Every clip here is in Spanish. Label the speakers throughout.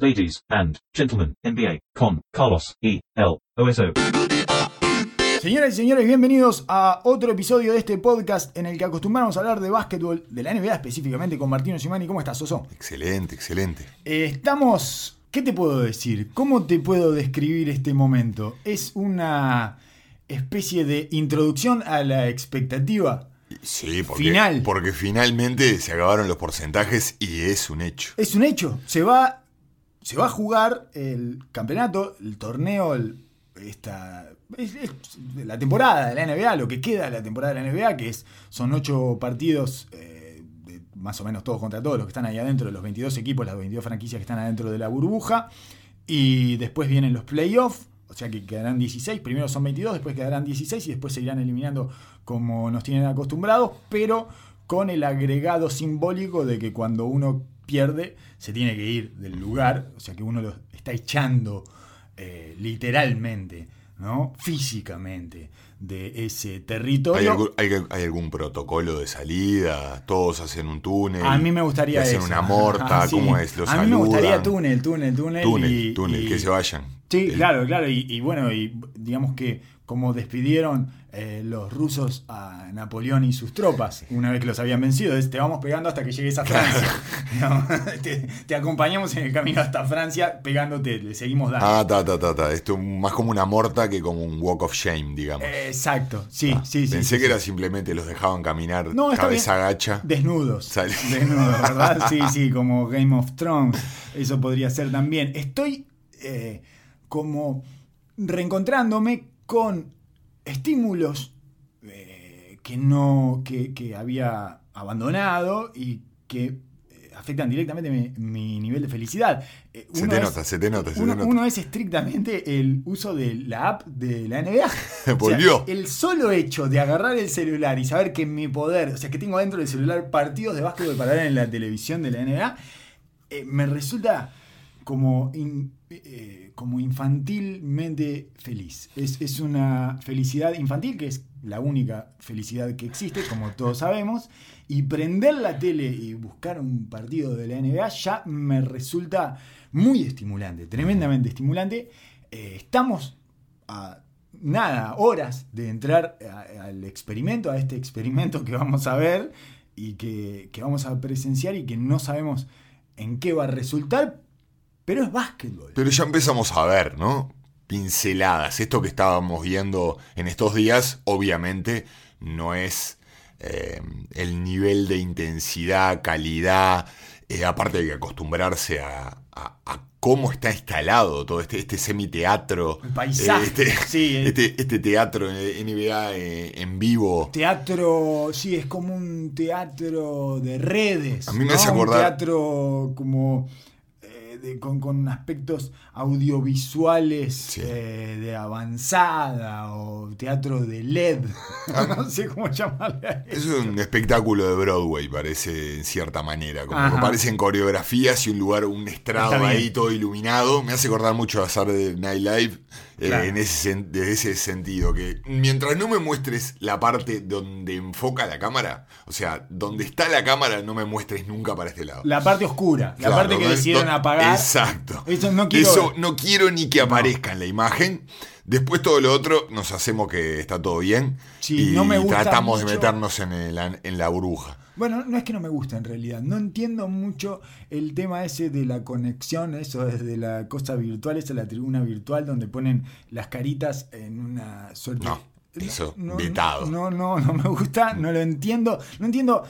Speaker 1: ladies and gentlemen, NBA con Carlos E. L. OSO.
Speaker 2: Señoras y señores, bienvenidos a otro episodio de este podcast en el que acostumbramos a hablar de básquetbol, de la NBA específicamente, con Martino Simani. ¿Cómo estás, Soso?
Speaker 3: Excelente, excelente.
Speaker 2: Eh, estamos. ¿Qué te puedo decir? ¿Cómo te puedo describir este momento? Es una especie de introducción a la expectativa.
Speaker 3: Sí, porque,
Speaker 2: Final.
Speaker 3: porque finalmente se acabaron los porcentajes y es un hecho.
Speaker 2: Es un hecho. Se va, se va a jugar el campeonato, el torneo, esta, es- la temporada de la NBA, lo que queda de la temporada de la NBA, que es, son ocho partidos, eh, más o menos todos contra todos los que están ahí adentro, de los 22 equipos, las 22 franquicias que están adentro de la burbuja. Y después vienen los playoffs, o sea que quedarán 16. Primero son 22, después quedarán 16 y después se irán eliminando como nos tienen acostumbrados, pero con el agregado simbólico de que cuando uno pierde se tiene que ir del lugar, o sea que uno lo está echando eh, literalmente, ¿no? físicamente de ese
Speaker 3: ¿Hay,
Speaker 2: territorio.
Speaker 3: algún, hay- hay algún protocolo de salida? ¿Todos hacen un túnel?
Speaker 2: A mí me gustaría
Speaker 3: ¿Hacen
Speaker 2: eso.
Speaker 3: una morta?
Speaker 2: Ah, sí.
Speaker 3: ¿Cómo es? ¿Los
Speaker 2: A mí me gustaría túnel, túnel, túnel.
Speaker 3: Túnel,
Speaker 2: y-
Speaker 3: túnel,
Speaker 2: y-
Speaker 3: que se vayan.
Speaker 2: Sí, claro, claro. Y, y bueno, y digamos que como despidieron eh, los rusos a Napoleón y sus tropas una vez que los habían vencido, es te vamos pegando hasta que llegues a Francia. Digamos, te, te acompañamos en el camino hasta Francia pegándote, le seguimos dando.
Speaker 3: Ah, ta, ta, ta, ta. Esto es más como una morta que como un walk of shame, digamos.
Speaker 2: Exacto, sí,
Speaker 3: Ah,
Speaker 2: sí, sí.
Speaker 3: Pensé
Speaker 2: sí,
Speaker 3: que
Speaker 2: sí.
Speaker 3: era simplemente los dejaban caminar
Speaker 2: No,
Speaker 3: cabeza
Speaker 2: bien.
Speaker 3: gacha.
Speaker 2: Desnudos. Desnudos, ¿verdad? Sí, sí, como Game of Thrones. Eso podría ser también. Estoy eh, como reencontrándome con estímulos eh, que no. Que, que había abandonado y que eh, afectan directamente mi, mi nivel de felicidad. Eh,
Speaker 3: Se te
Speaker 2: es-
Speaker 3: nota, se te nota, se
Speaker 2: uno,
Speaker 3: te nota.
Speaker 2: uno es estrictamente el uso de la app de la NBA. O sea,
Speaker 3: Volvió.
Speaker 2: el solo hecho de agarrar el celular y saber que mi poder, o sea, que tengo dentro del celular partidos de básquetbol para ver en la televisión de la NBA, eh, me resulta como, eh, como infantilmente feliz. Es, es una felicidad infantil, que es la única felicidad que existe, como todos sabemos, y prender la tele y buscar un partido de la NBA ya me resulta muy estimulante, tremendamente estimulante. Eh, estamos a nada, horas de entrar al experimento, a este experimento que vamos a ver y que, que vamos a presenciar y que no sabemos en qué va a resultar, pero es básquetbol.
Speaker 3: Pero ya empezamos a ver, ¿no? Pinceladas. Esto que estábamos viendo en estos días, obviamente, no es eh, el nivel de intensidad, calidad. eh, aparte que acostumbrarse a, a- a cómo está instalado todo este, este semiteatro.
Speaker 2: El paisaje,
Speaker 3: eh, este,
Speaker 2: sí, el-
Speaker 3: este, este teatro eh, NBA eh, en vivo.
Speaker 2: Teatro, sí, es como un teatro de redes.
Speaker 3: A mí me
Speaker 2: ¿no?
Speaker 3: hace acordar-
Speaker 2: Un teatro como eh, de- con, con aspectos audiovisuales
Speaker 3: Sí.
Speaker 2: eh, de avanzada o teatro de LED. no sé cómo llamarle a
Speaker 3: Es
Speaker 2: eso.
Speaker 3: un espectáculo de Broadway, parece, en cierta manera. Como parecen coreografías y un lugar, un estrado ahí todo iluminado. Me hace acordar mucho a Saturday Night Live eh,
Speaker 2: Claro.
Speaker 3: en ese, de ese sentido. Que mientras no me muestres la parte donde enfoca la cámara, o sea, donde está la cámara, no me muestres nunca para este lado.
Speaker 2: La parte oscura, la
Speaker 3: Claro,
Speaker 2: parte que
Speaker 3: ¿no?
Speaker 2: decidieron
Speaker 3: No-
Speaker 2: apagar.
Speaker 3: Exacto.
Speaker 2: Eso no quiero
Speaker 3: Eso no quiero ni que aparezca en la imagen. Después todo lo otro nos hacemos que está todo bien
Speaker 2: Sí,
Speaker 3: y
Speaker 2: no me gusta
Speaker 3: tratamos de meternos en, el- en la burbuja.
Speaker 2: Bueno, no es que no me gusta en realidad. No entiendo mucho el tema ese de la conexión, eso desde la cosa virtual, esa la tribuna virtual donde ponen las caritas en una suerte.
Speaker 3: No, eso, vetado.
Speaker 2: No, no, no me gusta, no lo entiendo. No entiendo.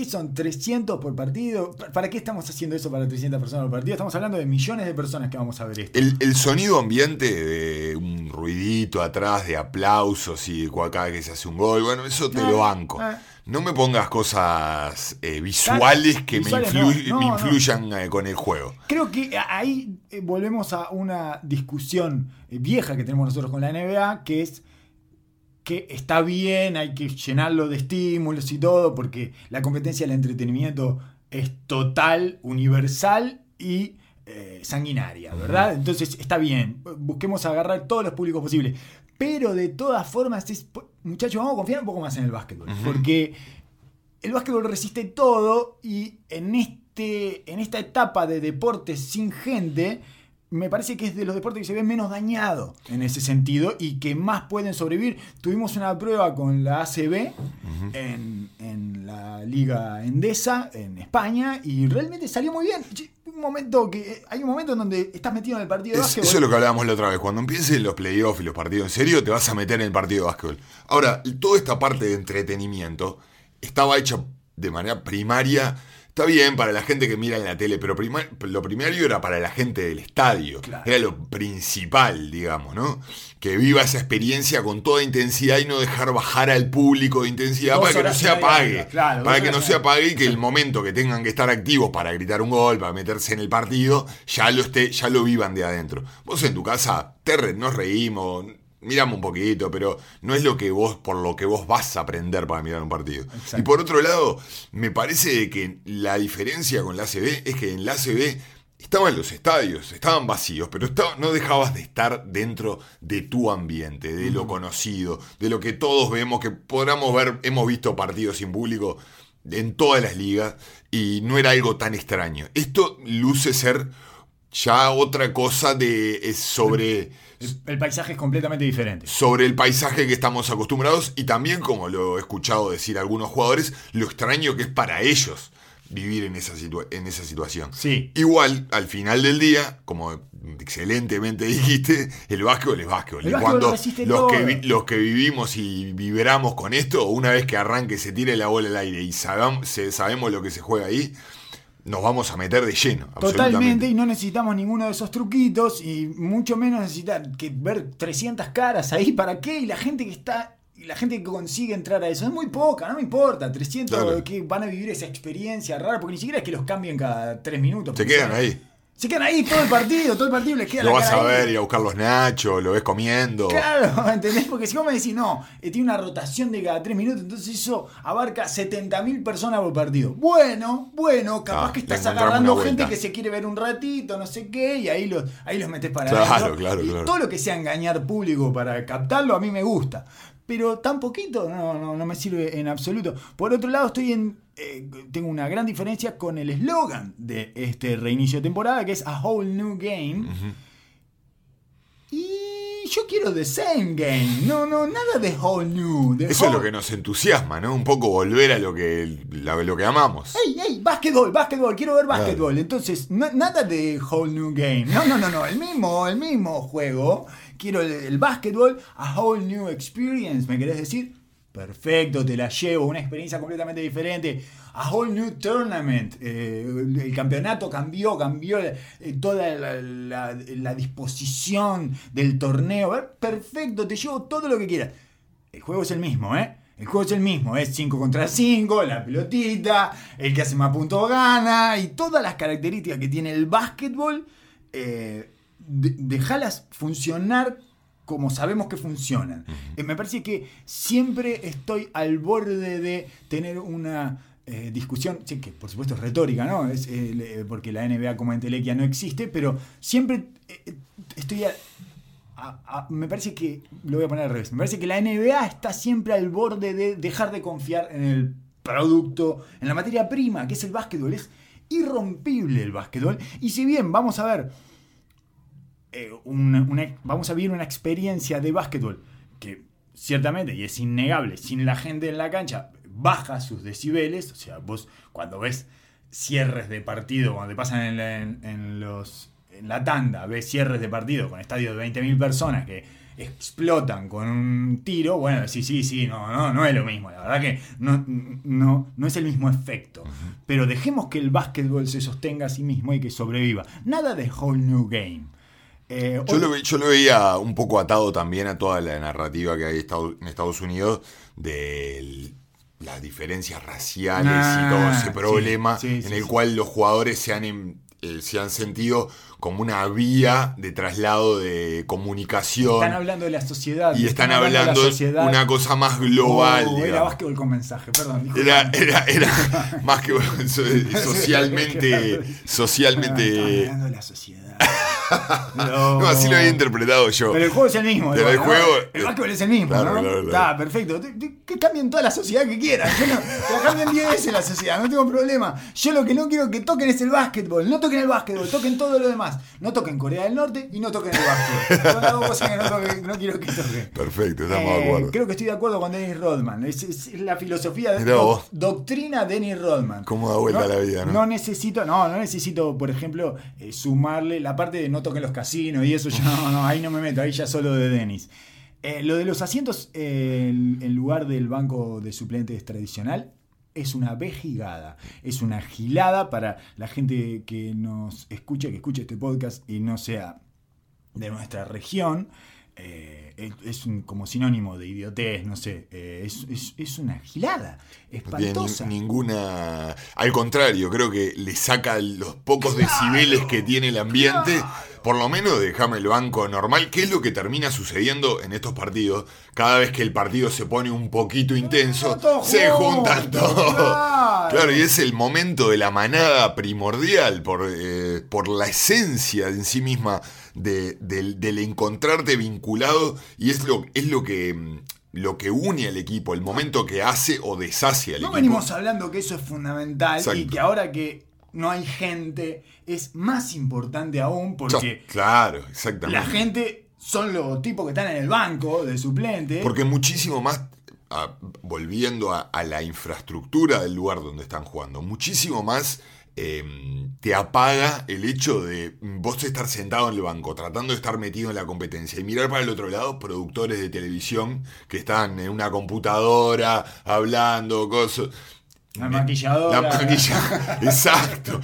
Speaker 2: ¿Qué son? ¿300 por partido? ¿Para qué estamos haciendo eso para 300 personas por partido? Estamos hablando de millones de personas que vamos a ver esto.
Speaker 3: El, el sonido ambiente de un ruidito atrás, de aplausos y cada que se hace un gol, bueno, eso te
Speaker 2: Ah,
Speaker 3: lo banco.
Speaker 2: ah.
Speaker 3: No me pongas cosas eh, visuales que
Speaker 2: Visuales
Speaker 3: me,
Speaker 2: no,
Speaker 3: influ-
Speaker 2: no,
Speaker 3: me
Speaker 2: no.
Speaker 3: influyan eh, con el juego.
Speaker 2: Creo que ahí eh, volvemos a una discusión vieja que tenemos nosotros con la NBA, que es que está bien, hay que llenarlo de estímulos y todo, porque la competencia del entretenimiento es total, universal y eh, sanguinaria, ¿verdad? Entonces está bien, busquemos agarrar todos los públicos posibles. Pero de todas formas, es, muchachos, vamos a confiar un poco más en el básquetbol, porque el básquetbol resiste todo y en este, en esta etapa de deportes sin gente, me parece que es de los deportes que se ven menos dañado en ese sentido y que más pueden sobrevivir. Tuvimos una prueba con la ACB en, en la Liga Endesa en España y realmente salió muy bien. Un momento que hay un momento en donde estás metido en el partido de
Speaker 3: Es-
Speaker 2: básquetbol.
Speaker 3: eso es lo que hablábamos la otra vez. Cuando empiecen los playoffs y los partidos en serio, te vas a meter en el partido de básquetbol. Ahora, toda esta parte de entretenimiento estaba hecha de manera primaria. Está bien para la gente que mira en la tele, pero prima- lo primario era para la gente del estadio.
Speaker 2: Claro.
Speaker 3: Era lo principal, digamos, ¿no? Que viva esa experiencia con toda intensidad y no dejar bajar al público de intensidad
Speaker 2: Dos
Speaker 3: para que no se apague.
Speaker 2: claro,
Speaker 3: para que no se apague y que el momento que tengan que estar activos para gritar un gol, para meterse en el partido, ya lo esté, ya lo vivan de adentro. Vos en tu casa, te re- nos reímos, miramos un poquito, pero no es lo que vos, por lo que vos vas a aprender para mirar un partido.
Speaker 2: Exacto.
Speaker 3: Y por otro lado, me parece que la diferencia con la ACB es que en la ACB estaban los estadios, estaban vacíos, pero estaba- no dejabas de estar dentro de tu ambiente, de lo conocido, de lo que todos vemos, que podamos ver, hemos visto partidos sin público en todas las ligas y no era algo tan extraño. Esto luce ser ya otra cosa de es sobre
Speaker 2: El, el paisaje es completamente diferente.
Speaker 3: sobre el paisaje que estamos acostumbrados y también, como lo he escuchado decir algunos jugadores, lo extraño que es para ellos vivir en esa, situa- en esa situación.
Speaker 2: Sí.
Speaker 3: Igual, al final del día, como excelentemente dijiste, el básquetbol es básquetbol.
Speaker 2: El
Speaker 3: y cuando los que, los que vivimos y vibramos con esto, una vez que arranque, se tire la bola al aire y sabam- se- sabemos lo que se juega ahí, nos vamos a meter de lleno.
Speaker 2: Totalmente, y no necesitamos ninguno de esos truquitos, y mucho menos necesitar que ver 300 caras ahí, ¿para qué? Y la gente que está, y la gente que consigue entrar a eso, es muy poca, no me importa, 300
Speaker 3: Claro.
Speaker 2: que van a vivir esa experiencia rara, porque ni siquiera es que los cambien cada 3 minutos.
Speaker 3: Se quedan ahí.
Speaker 2: Se quedan ahí todo el partido, todo el partido les queda
Speaker 3: Lo
Speaker 2: la
Speaker 3: vas
Speaker 2: cara
Speaker 3: a ver,
Speaker 2: ahí.
Speaker 3: ir a buscar los nachos, lo ves comiendo.
Speaker 2: Claro, ¿entendés? Porque si vos me decís, no, eh, tiene una rotación de cada 3 minutos, entonces eso abarca 70.000 personas por partido. Bueno, bueno, capaz
Speaker 3: Ah,
Speaker 2: que estás agarrando gente que se quiere ver un ratito, no sé qué, y ahí los, ahí los metes para
Speaker 3: Claro,
Speaker 2: adentro.
Speaker 3: claro,
Speaker 2: Y
Speaker 3: claro.
Speaker 2: todo lo que sea engañar público para captarlo, a mí me gusta. Pero tan poquito no, no, no me sirve en absoluto. Por otro lado, estoy en. eh, tengo una gran diferencia con el eslogan de este reinicio de temporada, que es A Whole New Game. Y yo quiero The Same Game. No, no, nada de Whole New.
Speaker 3: Eso es lo que nos entusiasma, ¿no? Un poco volver a lo que, la- lo que amamos.
Speaker 2: ¡Ey, ey! Básquetbol, básquetbol, quiero ver básquetbol. Entonces, no- nada de Whole New Game. No, no, no, no. El mismo, el mismo juego. Quiero el, el básquetbol, a Whole New Experience, ¿me querés decir? Perfecto, te la llevo. Una experiencia completamente diferente. A Whole New Tournament. eh, el campeonato cambió, cambió eh, toda la, disposición del torneo. Perfecto, te llevo todo lo que quieras. El juego es el mismo, ¿eh? El juego es el mismo, es 5 contra 5, la pelotita, el que hace más puntos gana y todas las características que tiene el básquetbol, eh, de- dejalas funcionar como sabemos que funcionan. Eh, me parece que siempre estoy al borde de tener una eh, discusión, sí, que por supuesto es retórica, ¿no? Es, eh, porque la NBA como entelequia no existe, pero siempre eh, estoy a- a- a- me parece que, lo voy a poner al revés, me parece que la NBA está siempre al borde de dejar de confiar en el producto, en la materia prima, que es el básquetbol. Es irrompible el básquetbol. Y si bien vamos a ver, eh, una- una- vamos a vivir una experiencia de básquetbol que ciertamente, y es innegable, sin la gente en la cancha, baja sus decibeles. O sea, vos cuando ves cierres de partido, cuando te pasan en, la- en- en los, en la tanda, ves cierres de partido con estadios de 20.000 personas que explotan con un tiro, bueno, sí, sí, sí, no, no, no es lo mismo. La verdad que no, no, no es el mismo efecto. Pero dejemos que el básquetbol se sostenga a sí mismo y que sobreviva. Nada de whole new game. Eh,
Speaker 3: Yo lo, yo lo veía un poco atado también a toda la narrativa que hay en Estados Unidos de las diferencias raciales
Speaker 2: Ah,
Speaker 3: y todo ese
Speaker 2: sí,
Speaker 3: problema
Speaker 2: sí,
Speaker 3: en el cual los jugadores se han, em- eh, se han sentido como una vía de traslado de comunicación.
Speaker 2: Están hablando de la sociedad.
Speaker 3: y están hablando de una cosa más global.
Speaker 2: Oh, era básquetbol con mensaje, perdón.
Speaker 3: Era, era, era más que so- socialmente. Socialmente.
Speaker 2: Están hablando de la sociedad.
Speaker 3: No, así lo había interpretado yo.
Speaker 2: Pero el juego es el mismo.
Speaker 3: Pero el
Speaker 2: ¿no?
Speaker 3: juego-
Speaker 2: El básquetbol es el mismo,
Speaker 3: Claro,
Speaker 2: ¿no?
Speaker 3: claro, claro.
Speaker 2: Está, perfecto. Que cambien toda la sociedad que quieran. Yo no, que la cambien 10 veces la sociedad, no tengo problema. Yo lo que no quiero que toquen es el básquetbol. No toquen el básquetbol, toquen todo lo demás. No toquen Corea del Norte y no toquen el básquetbol. Son las dos cosas que no, toquen- no quiero que toquen.
Speaker 3: Perfecto, estamos
Speaker 2: Eh,
Speaker 3: de acuerdo.
Speaker 2: Creo que estoy de acuerdo con Dennis Rodman. Es, la filosofía de doc- doctrina Dennis Rodman.
Speaker 3: Cómo da vuelta la vida, ¿no?
Speaker 2: necesito, no, no necesito, por ejemplo, eh, sumarle la parte de no toquen los casinos y eso ya no, no, ahí no me meto, ahí ya solo de Dennis. Eh, lo de los asientos eh, en, en lugar del banco de suplentes tradicional es una vejigada, es una gilada para la gente que nos escucha, que escuche este podcast y no sea de nuestra región. Eh, es, es un- como sinónimo de idiotez, no sé, eh, es, es- es una gilada, espantosa.
Speaker 3: ni- ninguna. Al contrario, creo que le saca los pocos decibeles que tiene el ambiente. Por lo menos déjame el banco normal, que es lo que termina sucediendo en estos partidos. Cada vez que el partido se pone un poquito intenso, se juntan todos.
Speaker 2: claro.
Speaker 3: Claro, y es el momento de la manada primordial por, eh, por la esencia en sí misma de- del, del encontrarte vinculado y es lo, es lo que mm, lo que une al equipo, el momento que hace o deshace al
Speaker 2: No
Speaker 3: equipo.
Speaker 2: venimos hablando que eso es fundamental y que ahora que no hay gente es más importante aún porque
Speaker 3: Claro, exactamente.
Speaker 2: la gente son los tipos que están en el banco de suplente.
Speaker 3: Porque muchísimo más, volviendo a, a la infraestructura del lugar donde están jugando, muchísimo más eh, te apaga el hecho de vos estar sentado en el banco, tratando de estar metido en la competencia y mirar para el otro lado productores de televisión que están en una computadora hablando, cosas.
Speaker 2: La maquilladora.
Speaker 3: La maquilla- Exacto.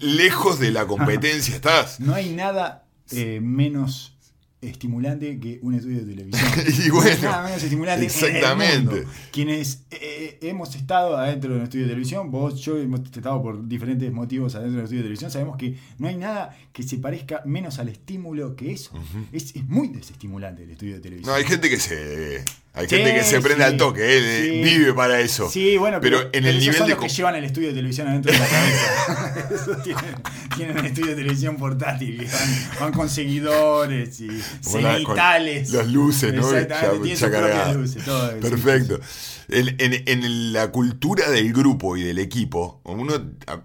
Speaker 3: Lejos de la competencia estás.
Speaker 2: No hay nada eh, menos estimulante que un estudio de televisión.
Speaker 3: Y bueno,
Speaker 2: nada menos estimulante el
Speaker 3: exactamente.
Speaker 2: mundo. Quienes eh, eh, hemos estado adentro de un estudio de televisión, vos, yo hemos estado por diferentes motivos adentro de un estudio de televisión, sabemos que no hay nada que se parezca menos al estímulo que eso. es, es muy desestimulante el estudio de televisión.
Speaker 3: No, hay gente que se. Hay
Speaker 2: Sí,
Speaker 3: gente que se prende
Speaker 2: sí,
Speaker 3: al toque, eh,
Speaker 2: sí.
Speaker 3: vive para eso.
Speaker 2: Sí, bueno, pero,
Speaker 3: pero, en el nivel
Speaker 2: son
Speaker 3: de.
Speaker 2: los que llevan el estudio de televisión adentro de la cabeza. Tienen, tienen un estudio de televisión portátil, van, van con seguidores y cenitales.
Speaker 3: Las luces, ¿no?
Speaker 2: Exactamente,
Speaker 3: Ya-
Speaker 2: tiene
Speaker 3: ya
Speaker 2: sus propias luces, todo.
Speaker 3: Perfecto. En, en- en la cultura del grupo y del equipo, uno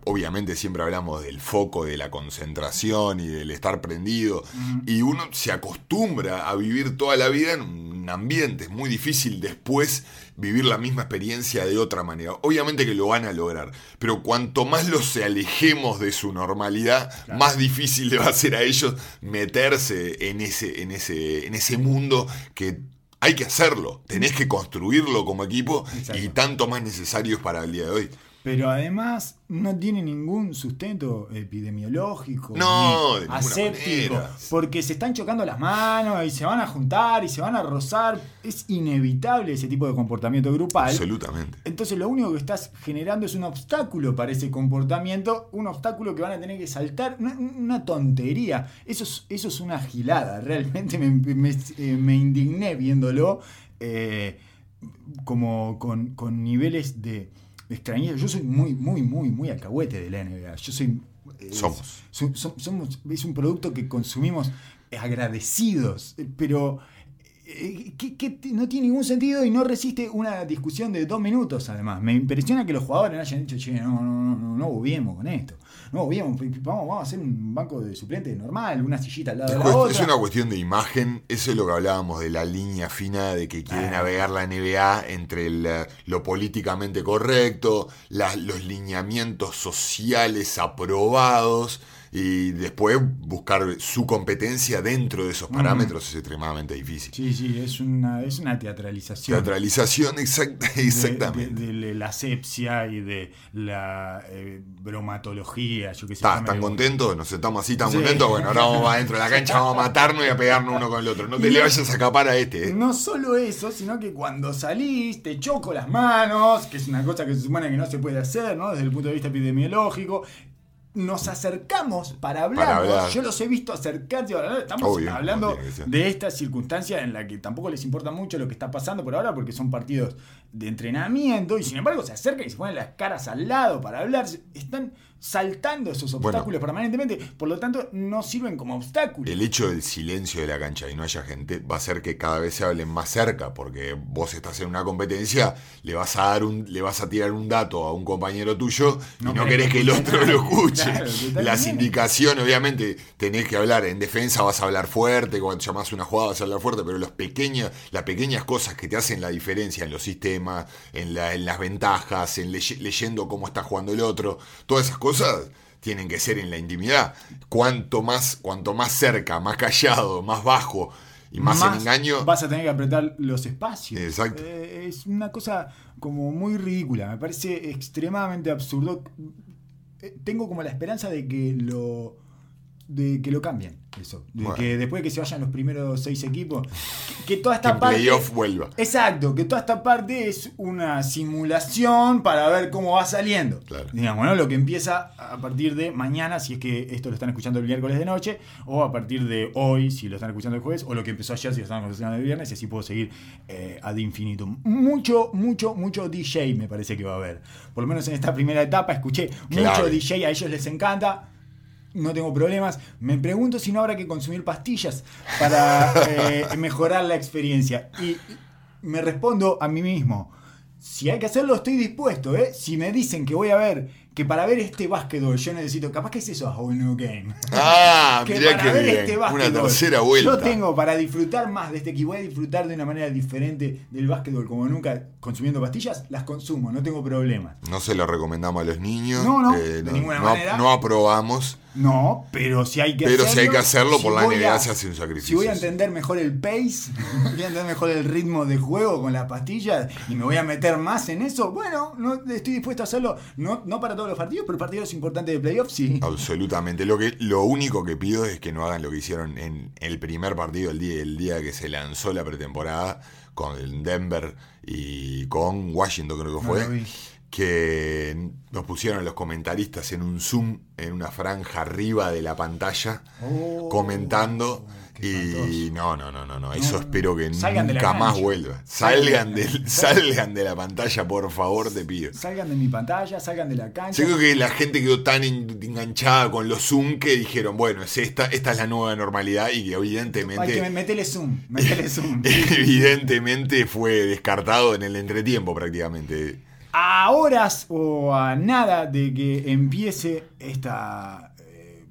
Speaker 3: obviamente siempre hablamos del foco, de la concentración y del estar prendido, y uno se acostumbra a vivir toda la vida en un ambiente, es muy difícil después vivir la misma experiencia de otra manera. Obviamente que lo van a lograr, pero cuanto más los alejemos de su normalidad, más difícil le va a ser a ellos meterse en ese, en ese, en ese mundo que hay que hacerlo, tenés que construirlo como equipo
Speaker 2: Exacto.
Speaker 3: y tanto más necesario es para el día de hoy.
Speaker 2: Pero además no tiene ningún sustento epidemiológico,
Speaker 3: No,
Speaker 2: ni aséptico,
Speaker 3: manera.
Speaker 2: porque se están chocando las manos y se van a juntar y se van a rozar. Es inevitable ese tipo de comportamiento grupal.
Speaker 3: Absolutamente.
Speaker 2: Entonces lo único que estás generando es un obstáculo para ese comportamiento, un obstáculo que van a tener que saltar, una, una tontería. Eso es, eso es una gilada, realmente me, me- eh, me indigné viéndolo eh, como con, con niveles de, de extrañeza. Yo soy muy, muy, muy, muy alcahuete de la NBA. Yo soy... eh,
Speaker 3: Somos.
Speaker 2: so- so- somos, es un producto que consumimos agradecidos, pero que, que t- no tiene ningún sentido y no resiste una discusión de dos minutos además. Me impresiona que los jugadores hayan dicho, che, no, no, no, no, no bobiemos con esto. No p- vamos, vamos a hacer un banco de suplentes normal, una sillita al lado
Speaker 3: Es,
Speaker 2: de la otra.
Speaker 3: es una cuestión de imagen, eso es lo que hablábamos de la línea fina de que quiere
Speaker 2: Ah.
Speaker 3: navegar la NBA entre el, lo políticamente correcto, la- los lineamientos sociales aprobados y después buscar su competencia dentro de esos parámetros es extremadamente difícil.
Speaker 2: Sí, sí, es una, es una teatralización.
Speaker 3: Teatralización, exacta- exactamente.
Speaker 2: De, de la asepsia y de la eh, bromatología, yo qué sé.
Speaker 3: Está,
Speaker 2: llámale
Speaker 3: ¿Están
Speaker 2: vos.
Speaker 3: contentos? ¿Nos estamos así tan
Speaker 2: Sí.
Speaker 3: contentos? Bueno, ahora vamos adentro de la cancha, vamos a matarnos y a pegarnos uno con el otro. No te le vayas a escapar a este. ¿eh?
Speaker 2: No solo eso, sino que cuando salís te choco las manos, que es una cosa que se supone que no se puede hacer, ¿no? Desde el punto de vista epidemiológico. Nos acercamos para hablar.
Speaker 3: Para hablar.
Speaker 2: Yo los he visto acercarse para. Estamos
Speaker 3: Obvio,
Speaker 2: hablando de esta circunstancia en la que tampoco les importa mucho lo que está pasando por ahora porque son partidos de entrenamiento y sin embargo se acercan y se ponen las caras al lado para hablar. Están saltando esos
Speaker 3: Bueno.
Speaker 2: obstáculos permanentemente, por lo tanto no sirven como obstáculos.
Speaker 3: El hecho del silencio de la cancha y no haya gente va a hacer que cada vez se hablen más cerca, porque vos estás en una competencia, le vas a dar un, le vas a tirar un dato a un compañero tuyo y
Speaker 2: No querés
Speaker 3: que el otro lo escuche.
Speaker 2: Claro.
Speaker 3: Las indicaciones, obviamente, tenés que hablar. En defensa vas a hablar fuerte, cuando llamás una jugada vas a hablar fuerte, pero los pequeños, las pequeñas cosas que te hacen la diferencia en los sistemas, en, la- en las ventajas, en leye- leyendo cómo está jugando el otro, todas esas cosas tienen que ser en la intimidad. Cuanto más, cuanto más cerca, más callado, más bajo y más, en engaño,
Speaker 2: Vas a tener que apretar los espacios.
Speaker 3: Exacto.
Speaker 2: Eh, es una cosa como muy ridícula. Me parece extremadamente absurdo. Eh, Tengo como la esperanza de que lo de que lo cambien eso de
Speaker 3: Bueno.
Speaker 2: que después de que se vayan los primeros seis equipos que, que toda
Speaker 3: que
Speaker 2: esta
Speaker 3: en
Speaker 2: parte
Speaker 3: playoff vuelva.
Speaker 2: Exacto, que toda esta parte es una simulación para ver cómo va saliendo.
Speaker 3: Claro.
Speaker 2: Digamos, ¿no? Lo que empieza a partir de mañana, si es que esto lo están escuchando el miércoles de noche, o a partir de hoy, si lo están escuchando el jueves, o lo que empezó ayer, si lo están escuchando el viernes, y así puedo seguir eh, ad infinitum. Mucho, mucho, mucho DJ me parece que va a haber. Por lo menos en esta primera etapa escuché mucho. DJ, a ellos les encanta. No tengo problemas. Me pregunto si no habrá que consumir pastillas para eh, mejorar la experiencia. Y me respondo a mí mismo. Si hay que hacerlo, estoy dispuesto, ¿eh? Si me dicen que voy a ver, que para ver este básquetbol yo necesito, capaz que es eso a Whole New Game.
Speaker 3: Ah,
Speaker 2: que
Speaker 3: mirá
Speaker 2: para
Speaker 3: que
Speaker 2: ver
Speaker 3: bien.
Speaker 2: este
Speaker 3: Una
Speaker 2: básquetbol,
Speaker 3: tercera vuelta.
Speaker 2: Yo tengo para disfrutar más de este equipo, voy a disfrutar de una manera diferente del básquetbol como nunca, consumiendo pastillas, las consumo, no tengo problemas.
Speaker 3: No se lo recomendamos a los niños.
Speaker 2: No, no,
Speaker 3: eh,
Speaker 2: de ninguna
Speaker 3: no-
Speaker 2: manera.
Speaker 3: no aprobamos.
Speaker 2: No, pero si hay que
Speaker 3: Pero
Speaker 2: hacerlo.
Speaker 3: si hay que hacerlo, por la NBA
Speaker 2: a-
Speaker 3: se hace un sacrificio.
Speaker 2: Si voy a entender mejor el pace, voy a entender mejor el ritmo de juego con las pastillas y me voy a meter más en eso, bueno, no estoy dispuesto a hacerlo, no, no para todos los partidos, pero partidos importantes de playoffs sí.
Speaker 3: Absolutamente. Lo, que, lo único que pido es que no hagan lo que hicieron en el primer partido, el día, el día que se lanzó la pretemporada, con Denver y con Washington, creo que fue. Que nos pusieron los comentaristas en un zoom, en una franja arriba de la pantalla,
Speaker 2: Oh,
Speaker 3: comentando. Y no, no, no, no, no, eso espero que nunca más vuelva.
Speaker 2: Salgan.
Speaker 3: De, salgan de la pantalla, por favor, te pido.
Speaker 2: Salgan de mi pantalla, salgan de la cancha.
Speaker 3: Yo creo que la gente quedó tan en- enganchada con los Zoom que dijeron, bueno, es esta, esta es la nueva normalidad y que
Speaker 2: Hay que
Speaker 3: evidentemente,
Speaker 2: metele zoom, metele zoom.
Speaker 3: evidentemente fue descartado en el entretiempo prácticamente.
Speaker 2: A horas o a nada de que empiece esta eh,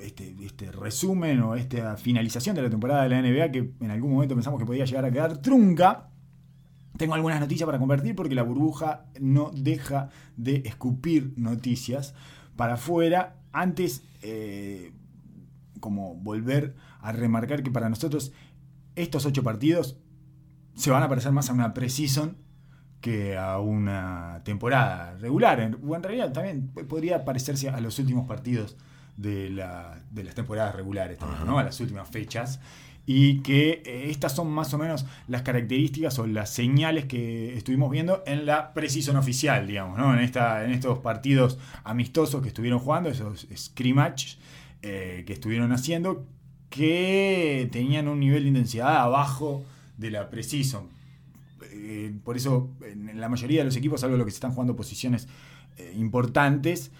Speaker 2: este, este resumen o esta finalización de la temporada de la NBA que en algún momento pensamos que podía llegar a quedar trunca. Tengo algunas noticias para compartir porque la burbuja no deja de escupir noticias para afuera. Antes, eh, como volver a remarcar que para nosotros estos ocho partidos se van a parecer más a una preseason que a una temporada regular. En, o en realidad también podría parecerse a los últimos partidos de, la- de las temporadas regulares, también, ¿no? a las últimas fechas. Y que eh, estas son más o menos las características o las señales que estuvimos viendo en la precision oficial, digamos, ¿no? en, esta, en estos partidos amistosos que estuvieron jugando, esos scrimmage eh, que estuvieron haciendo, que tenían un nivel de intensidad abajo de la precision. Eh, por eso, en la mayoría de los equipos, salvo los que se están jugando posiciones eh, importantes,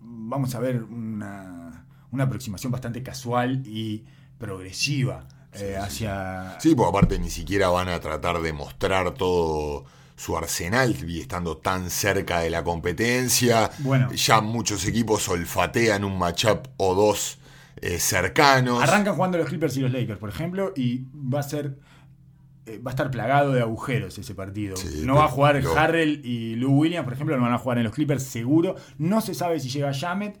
Speaker 2: vamos a ver una, una aproximación bastante casual y progresiva eh, hacia.
Speaker 3: Sí, porque aparte ni siquiera van a tratar de mostrar todo su arsenal y estando tan cerca de la competencia.
Speaker 2: Bueno.
Speaker 3: Ya muchos equipos olfatean un matchup o dos eh, cercanos.
Speaker 2: Arrancan jugando los Clippers y los Lakers, por ejemplo, y va a ser. Eh, Va a estar plagado de agujeros ese partido.
Speaker 3: Sí,
Speaker 2: no va a jugar Harrell y Lou Williams, por ejemplo, no van a jugar en los Clippers seguro. No se sabe si llega Jamet.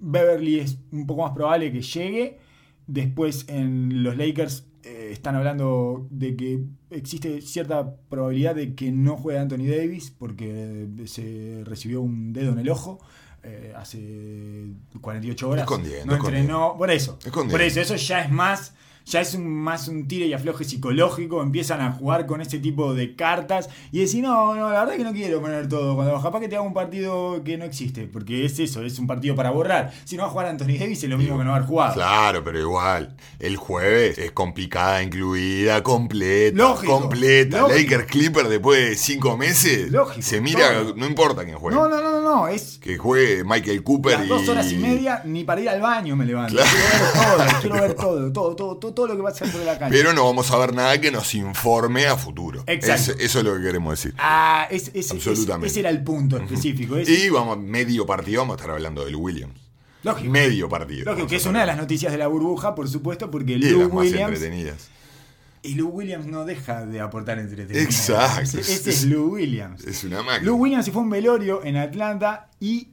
Speaker 2: Beverly es un poco más probable que llegue. Después en los Lakers eh, están hablando de que existe cierta probabilidad de que no juegue Anthony Davis porque se recibió un dedo en el ojo eh, hace 48 horas.
Speaker 3: Escondiendo,
Speaker 2: no
Speaker 3: escondiendo.
Speaker 2: entrenó. Por eso.
Speaker 3: Escondiendo.
Speaker 2: Por eso, eso ya es más. Ya es un, más un tire y afloje psicológico, empiezan a jugar con ese tipo de cartas y decir, no, no, la verdad que no quiero poner todo, cuando capaz que te haga un partido que no existe, porque es eso, es un partido para borrar. Si no va a jugar Anthony Davis es lo mismo que no haber jugado.
Speaker 3: Claro, pero igual, el jueves es complicada, incluida, completa,
Speaker 2: Lógico,
Speaker 3: completa.
Speaker 2: lógico.
Speaker 3: Lakers Clipper después de cinco meses,
Speaker 2: Lógico,
Speaker 3: se mira,
Speaker 2: todo.
Speaker 3: no importa quién juegue.
Speaker 2: No, no, no, no, no, es
Speaker 3: Que juegue Michael Cooper
Speaker 2: las
Speaker 3: y...
Speaker 2: dos horas y media ni para ir al baño me levanto.
Speaker 3: Claro.
Speaker 2: Quiero ver todo, quiero ver todo, todo, todo, todo, todo lo que va a hacer por la cancha.
Speaker 3: Pero no vamos a ver nada que nos informe a futuro.
Speaker 2: Exacto.
Speaker 3: Es- eso es lo que queremos decir.
Speaker 2: Ah, es- es- es-
Speaker 3: Absolutamente.
Speaker 2: ese era el punto específico. es-
Speaker 3: Y vamos, medio partido vamos a estar hablando del Williams.
Speaker 2: lógico,
Speaker 3: Medio partido.
Speaker 2: lógico, que es una de las noticias de la burbuja, por supuesto, porque
Speaker 3: Y
Speaker 2: Lou
Speaker 3: las más
Speaker 2: Williams.
Speaker 3: entretenidas.
Speaker 2: Y Lou Williams no deja de aportar entretenimiento.
Speaker 3: Exacto.
Speaker 2: Ese, ese es Lou Williams.
Speaker 3: Es una máquina.
Speaker 2: Lou Williams se fue a un velorio en Atlanta y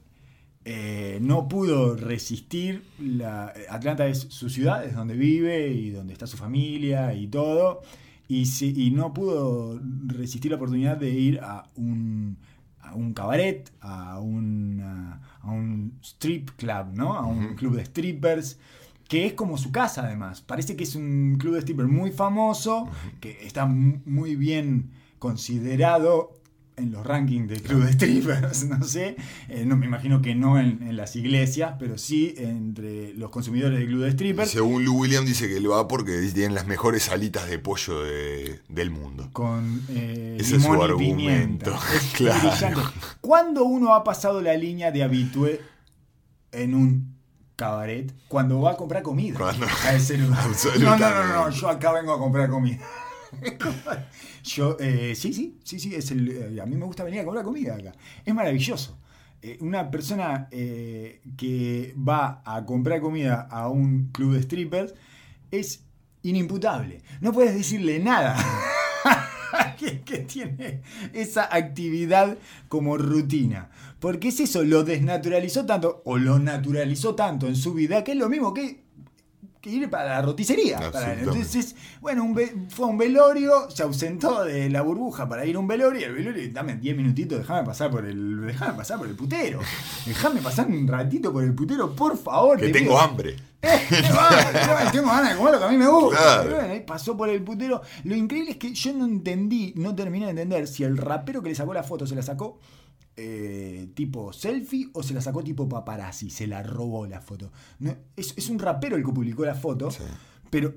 Speaker 2: eh, no pudo resistir. La, Atlanta es su ciudad, es donde vive y donde está su familia y todo. Y, y no pudo resistir la oportunidad de ir a un, a un cabaret, a, una- a un strip club, ¿no? A un club de strippers. Que es como su casa, además. Parece que es un club de strippers muy famoso, que está mu- muy bien considerado en los rankings de club de strippers, no sé. Eh, no me imagino que no en, en las iglesias, pero sí entre los consumidores de club de strippers.
Speaker 3: Según Lou Williams dice que lo va porque tienen las mejores alitas de pollo de- del mundo.
Speaker 2: Con eh,
Speaker 3: Ese es su
Speaker 2: y
Speaker 3: argumento.
Speaker 2: pimienta. Es
Speaker 3: Claro.
Speaker 2: brillante. ¿Cuándo uno ha pasado la línea de habitué en un cabaret? Cuando va a comprar comida
Speaker 3: Cuando-
Speaker 2: a ese lugar. No, no, no, no, yo acá vengo a comprar comida. Yo, eh, sí, sí, sí, sí, es eh, a mí me gusta venir a comprar comida acá. Es maravilloso. Eh, una persona que va a comprar comida a un club de strippers es inimputable. No puedes decirle nada. que, que tiene esa actividad como rutina. Porque es eso, lo desnaturalizó tanto, o lo naturalizó tanto en su vida, que es lo mismo que ir para la roticería. Para- entonces, bueno, un ve- fue a un velorio, se ausentó de la burbuja para ir a un velorio, y el velorio, dame 10 minutitos, déjame pasar por el. Déjame pasar por el putero. Déjame pasar un ratito por el putero, por favor.
Speaker 3: Que
Speaker 2: te
Speaker 3: tengo
Speaker 2: pido.
Speaker 3: hambre.
Speaker 2: Eh, tengo hambre, tengo ganas de comer lo que a mí me gusta.
Speaker 3: Claro.
Speaker 2: Bueno, ahí pasó por el putero. Lo increíble es que yo no entendí, no terminé de entender si el rapero que le sacó la foto se la sacó eh, tipo selfie o se la sacó tipo paparazzi, se la robó la foto. No, es, es un rapero el que publicó la foto,
Speaker 3: Sí.
Speaker 2: pero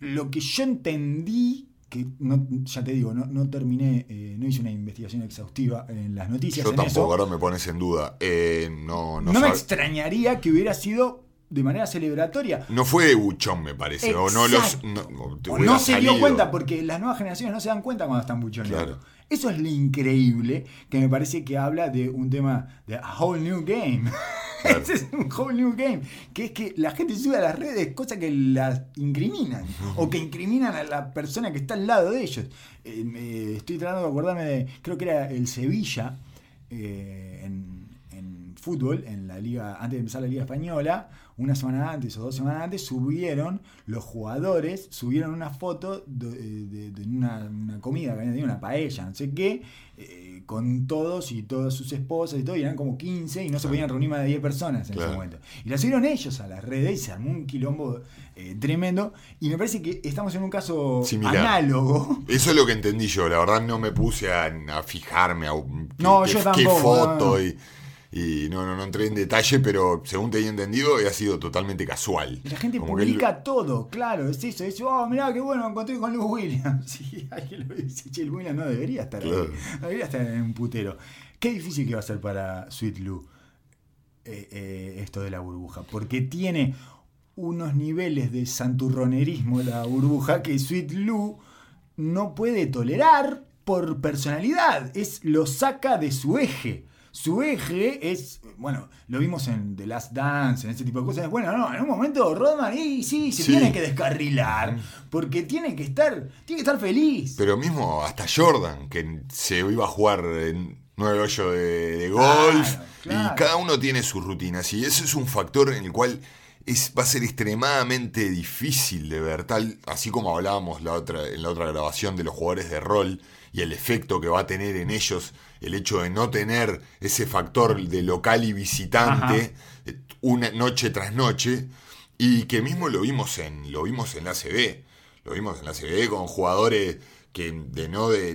Speaker 2: lo que yo entendí, que no, ya te digo, no, no terminé, eh, no hice una investigación exhaustiva en las noticias.
Speaker 3: Yo
Speaker 2: en
Speaker 3: tampoco,
Speaker 2: eso.
Speaker 3: ahora me pones en duda. Eh, no, no,
Speaker 2: No, me extrañaría que hubiera sido de manera celebratoria.
Speaker 3: no fue de buchón, me parece. O no los. No,
Speaker 2: O no se dio cuenta porque las nuevas generaciones no se dan cuenta cuando están buchoneando.
Speaker 3: Claro.
Speaker 2: Eso es lo increíble que me parece que habla de un tema de a whole new game.
Speaker 3: Claro.
Speaker 2: Ese es un whole new game. Que es que la gente sube a las redes cosas que las incriminan. O que incriminan a la persona que está al lado de ellos. Eh, me- estoy tratando de acordarme de. Creo que era el Sevilla. eh, en fútbol, en la liga, antes de empezar la liga española, una semana antes o dos semanas antes, subieron, los jugadores subieron una foto de, de- de una, una comida que habían tenido, una paella, no sé qué, eh, con todos y todas sus esposas y todo, y eran como 15 y no se podían reunir más de 10 personas en
Speaker 3: Claro.
Speaker 2: ese momento. Y la subieron ellos a las redes y se armó un quilombo eh, tremendo. Y me parece que estamos en un caso
Speaker 3: Similar.
Speaker 2: análogo.
Speaker 3: Eso es lo que entendí yo. La verdad no me puse a, a fijarme a
Speaker 2: No,
Speaker 3: qué,
Speaker 2: yo
Speaker 3: qué foto
Speaker 2: no.
Speaker 3: y, y no, no, no entré en detalle, pero según tenía entendido, ha sido totalmente casual.
Speaker 2: Y la gente
Speaker 3: Como que él-
Speaker 2: publica todo, claro, es eso. Es, oh, mirá qué bueno, encontré con Lou Williams. Sí, alguien lo dice, che, Lou Williams no debería estar
Speaker 3: Claro.
Speaker 2: ahí. No debería estar en un putero. Qué difícil que va a ser para Sweet Lou eh, eh, esto de la burbuja. Porque tiene unos niveles de santurronerismo la burbuja que Sweet Lou no puede tolerar por personalidad. Es, lo saca de su eje. Su eje es, bueno, lo vimos en The Last Dance, en ese tipo de cosas. Bueno, no, en un momento Rodman, y sí, se
Speaker 3: Sí.
Speaker 2: tiene que descarrilar, porque tiene que estar, tiene que estar feliz.
Speaker 3: Pero mismo hasta Jordan, que se iba a jugar en nueve hoyos de, de golf,
Speaker 2: claro.
Speaker 3: y cada uno tiene sus rutinas, y eso es un factor en el cual es, va a ser extremadamente difícil de ver, tal, así como hablábamos la otra, en la otra grabación de los jugadores de rol y el efecto que va a tener en ellos el hecho de no tener ese factor de local y visitante una noche tras noche. Y que mismo lo vimos en, lo vimos en la CB. Lo vimos en la CB con jugadores que de no, de,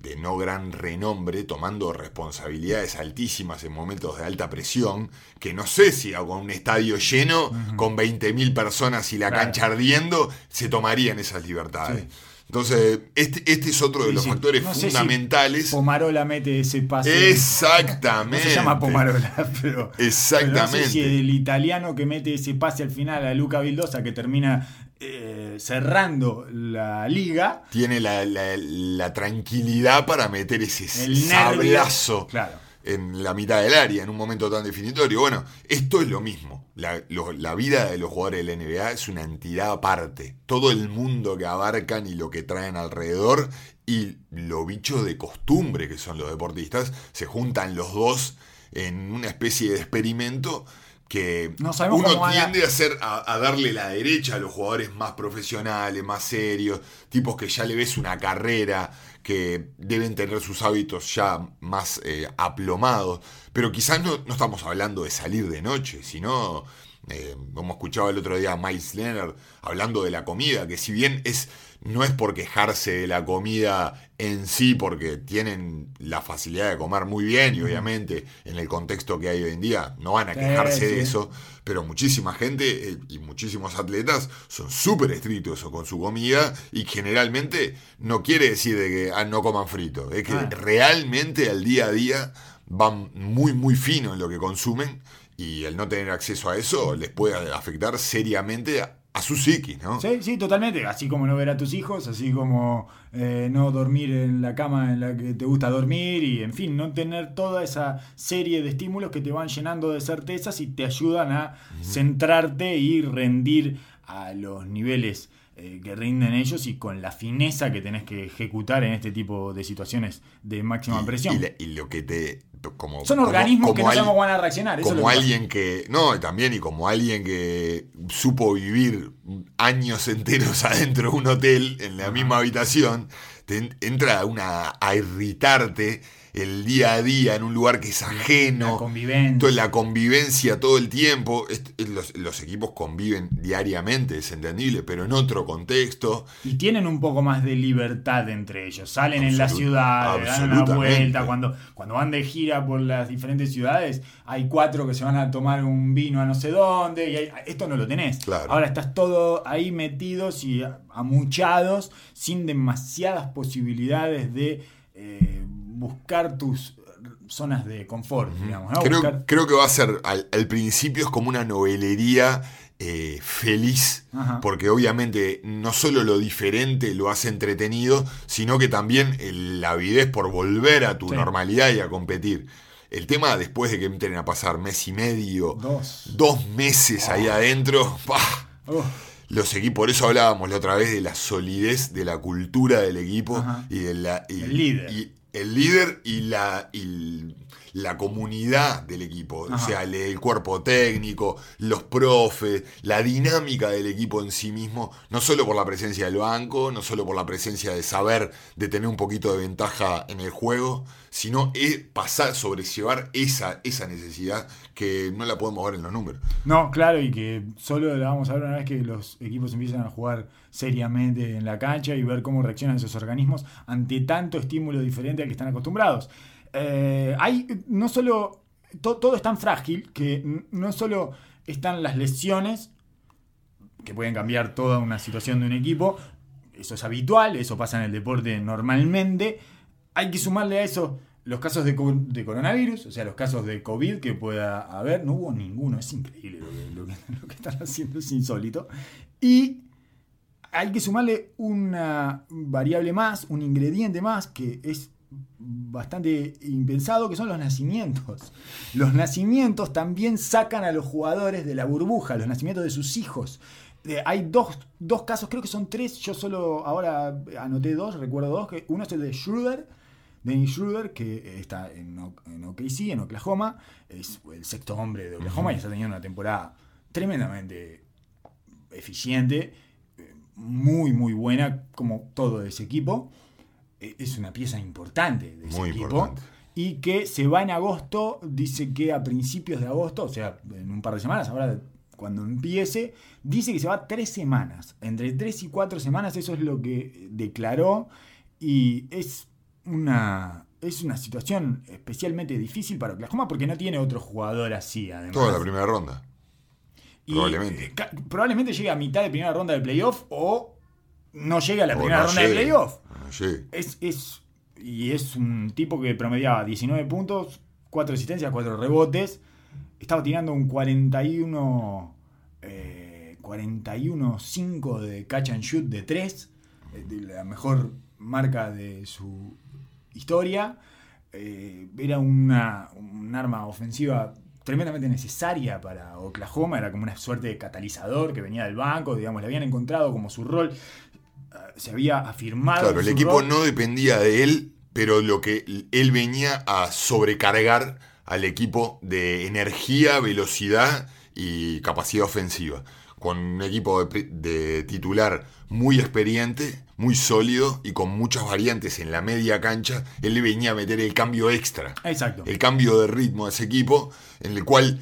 Speaker 3: de, no gran renombre, tomando responsabilidades altísimas en momentos de alta presión, que no sé si con un estadio lleno, con 20.000 personas y la
Speaker 2: Claro.
Speaker 3: cancha ardiendo, se tomarían esas libertades. Entonces, este, este es otro de
Speaker 2: Sí,
Speaker 3: los
Speaker 2: sí.
Speaker 3: factores
Speaker 2: No sé si
Speaker 3: fundamentales.
Speaker 2: Pomarola mete ese pase.
Speaker 3: Exactamente.
Speaker 2: No se llama Pomarola, pero.
Speaker 3: Exactamente.
Speaker 2: pero no sé si el italiano que mete ese pase al final a Luca Vildosa que termina eh, cerrando la liga.
Speaker 3: Tiene la, la- la tranquilidad para meter ese
Speaker 2: El nervio.
Speaker 3: sablazo
Speaker 2: Claro.
Speaker 3: en la mitad del área en un momento tan definitorio. Bueno, esto es lo mismo. La, lo- la vida de los jugadores de la NBA es una entidad aparte. Todo el mundo que abarcan y lo que traen alrededor y lo bicho de costumbre que son los deportistas, se juntan los dos en una especie de experimento que
Speaker 2: No
Speaker 3: uno tiende a, hacer, a, a darle la derecha a los jugadores más profesionales, más serios, tipos que ya le ves una carrera, que deben tener sus hábitos ya más eh, aplomados, pero quizás no, no estamos hablando de salir de noche, sino, eh, como escuchaba el otro día a Miles Leonard hablando de la comida, que si bien es no es por quejarse de la comida en sí, porque tienen la facilidad de comer muy bien y obviamente en el contexto que hay hoy en día no van a quejarse de eso, pero muchísima gente eh, y muchísimos atletas son súper estrictos con su comida y generalmente no quiere decir de que ah, no coman frito, es que
Speaker 2: Ah.
Speaker 3: realmente al día a día van muy muy fino en lo que consumen y el no tener acceso a eso les puede afectar seriamente a, su psiquis, ¿no?
Speaker 2: Sí, sí, totalmente. Así como no ver a tus hijos, así como eh, no dormir en la cama en la que te gusta dormir y, en fin, no tener toda esa serie de estímulos que te van llenando de certezas y te ayudan a centrarte y rendir a los niveles eh, que rinden ellos y con la fineza que tenés que ejecutar en este tipo de situaciones de máxima
Speaker 3: Y-
Speaker 2: presión.
Speaker 3: Y, la- y lo que te. Como,
Speaker 2: Son
Speaker 3: como-
Speaker 2: organismos que
Speaker 3: como
Speaker 2: no sabemos van a reaccionar. Eso es lo
Speaker 3: como
Speaker 2: que
Speaker 3: alguien que. No, también, y como alguien que supo vivir años enteros adentro de un hotel, en la misma habitación, te en- entra una a irritarte el día a día en un lugar que es ajeno.
Speaker 2: La convivencia.
Speaker 3: Toda la convivencia todo el tiempo. Est- Los, los equipos conviven diariamente, es entendible, pero en otro contexto.
Speaker 2: Y tienen un poco más de libertad entre ellos. Salen en la ciudad, dan una vuelta. Cuando, cuando van de gira por las diferentes ciudades, hay cuatro que se van a tomar un vino a no sé dónde. Y hay- esto no lo tenés.
Speaker 3: Claro.
Speaker 2: Ahora estás todo ahí metidos y amuchados, sin demasiadas posibilidades de eh, buscar tus zonas de confort, digamos. ¿no?
Speaker 3: Creo,
Speaker 2: Buscar-
Speaker 3: creo que va a ser, al, al principio es como una novelería eh, feliz,
Speaker 2: Ajá.
Speaker 3: porque obviamente no solo lo diferente lo hace entretenido, sino que también el- la avidez por volver a tu
Speaker 2: Sí.
Speaker 3: normalidad y a competir. El tema después de que entren a pasar mes y medio,
Speaker 2: Dos.
Speaker 3: dos meses ahí adentro, ¡pah!
Speaker 2: Uf.
Speaker 3: los equipos, por eso hablábamos la otra vez de la solidez de la cultura del equipo
Speaker 2: Ajá.
Speaker 3: y de la y-
Speaker 2: El líder.
Speaker 3: y el líder y la y la comunidad del equipo, o sea, el, el cuerpo técnico, los profes, la dinámica del equipo en sí mismo, no solo por la presencia del banco, no solo por la presencia de saber, de tener un poquito de ventaja en el juego, sino es pasar, sobrellevar esa, esa necesidad que no la podemos ver en los números.
Speaker 2: No, claro, y que solo la vamos a ver una vez que los equipos empiezan a jugar seriamente en la cancha y ver cómo reaccionan esos organismos ante tanto estímulo diferente al que están acostumbrados. Eh, hay no solo. to- todo es tan frágil que no solo están las lesiones que pueden cambiar toda una situación de un equipo. Eso es habitual, eso pasa en el deporte normalmente. Hay que sumarle a eso los casos de, co- de coronavirus, o sea, los casos de COVID que pueda haber. No hubo ninguno, es increíble que, lo que- lo que están haciendo, es insólito. Y hay que sumarle una variable más, un ingrediente más que es bastante impensado, que son los nacimientos. Los nacimientos también sacan a los jugadores de la burbuja, los nacimientos de sus hijos. Eh, hay dos, dos casos, creo que son tres, yo solo ahora anoté dos, recuerdo dos, que uno es el de Schroeder, Dennis Schroeder, que está en, O- en OKC, en Oklahoma, es el sexto hombre de Oklahoma y está teniendo una temporada tremendamente eficiente, eh, muy, muy buena, como todo ese equipo. Eh, Es una pieza importante de ese
Speaker 3: Muy
Speaker 2: equipo.
Speaker 3: importante.
Speaker 2: Y que se va en agosto, dice que a principios de agosto, o sea, en un par de semanas, ahora cuando empiece. Dice que se va tres semanas. Entre tres y cuatro semanas, eso es lo que declaró. Y es una, es una situación especialmente difícil para Oklahoma porque no tiene otro jugador así, además.
Speaker 3: Toda la primera ronda.
Speaker 2: Y,
Speaker 3: probablemente.
Speaker 2: eh, probablemente llegue a mitad de primera ronda del playoff o no llegue a la
Speaker 3: O
Speaker 2: primera
Speaker 3: no
Speaker 2: ronda de playoff. Es, es, y es un tipo que promediaba 19 puntos, 4 asistencias, 4 rebotes. Estaba tirando un 41, eh, 41-5 de catch and shoot de 3, la mejor marca de su historia. Eh, era una, un arma ofensiva tremendamente necesaria para Oklahoma, era como una suerte de catalizador que venía del banco, digamos, le habían encontrado como su rol, eh, se había afirmado.
Speaker 3: Claro, el equipo
Speaker 2: rol.
Speaker 3: no dependía de él, pero lo que él venía a sobrecargar al equipo de energía, velocidad y capacidad ofensiva. Con un equipo de, titular muy experiente, muy sólido y con muchas variantes en la media cancha, él le venía a meter el cambio extra.
Speaker 2: Exacto.
Speaker 3: el cambio de ritmo de ese equipo, en el cual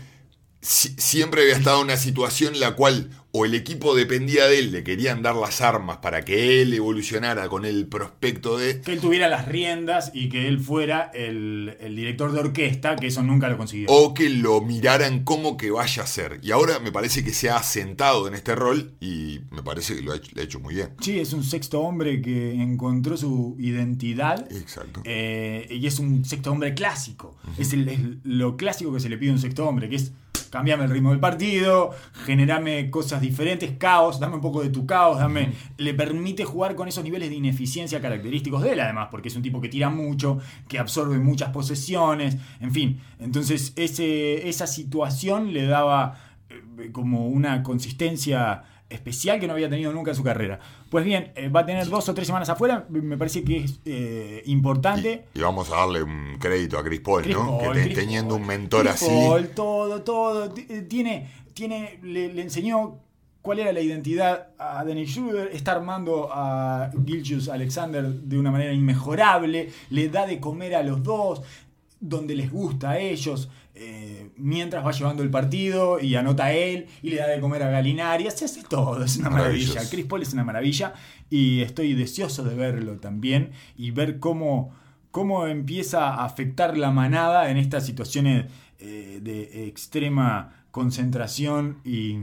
Speaker 3: si- siempre había estado en una situación en la cual o el equipo dependía de él, le querían dar las armas para que él evolucionara con el prospecto de...
Speaker 2: Que él tuviera las riendas y que él fuera el, el director de orquesta, que eso nunca lo consiguió.
Speaker 3: O que lo miraran como que vaya a ser. Y ahora me parece que se ha asentado en este rol y me parece que lo ha hecho, lo ha hecho muy bien.
Speaker 2: Sí, es un sexto hombre que encontró su identidad.
Speaker 3: Exacto.
Speaker 2: eh, y es un sexto hombre clásico. es, el- es lo clásico que se le pide a un sexto hombre, que es cambiame el ritmo del partido, generame cosas diferentes, caos, dame un poco de tu caos, dame. Le permite jugar con esos niveles de ineficiencia característicos de él, además, porque es un tipo que tira mucho, que absorbe muchas posesiones, en fin. Entonces, ese, esa situación le daba eh, como una consistencia especial que no había tenido nunca en su carrera. Pues bien, eh, va a tener dos o tres semanas afuera, me parece que es eh, importante.
Speaker 3: Y, y vamos a darle un crédito a Chris Paul,
Speaker 2: Chris
Speaker 3: ¿no?
Speaker 2: Paul,
Speaker 3: que te-
Speaker 2: Chris
Speaker 3: teniendo
Speaker 2: Paul,
Speaker 3: un mentor
Speaker 2: Chris
Speaker 3: así.
Speaker 2: Paul, todo, todo. Eh, Tiene, tiene, le, le enseñó cuál era la identidad a Dennis Schroeder, está armando a Gilgius Alexander de una manera inmejorable, le da de comer a los dos, donde les gusta a ellos, eh, mientras va llevando el partido y anota a él y le da de comer a Galinari, se hace todo, es una maravilla. Chris Paul es una maravilla y estoy deseoso de verlo también y ver cómo, cómo empieza a afectar la manada en estas situaciones eh, de extrema concentración y,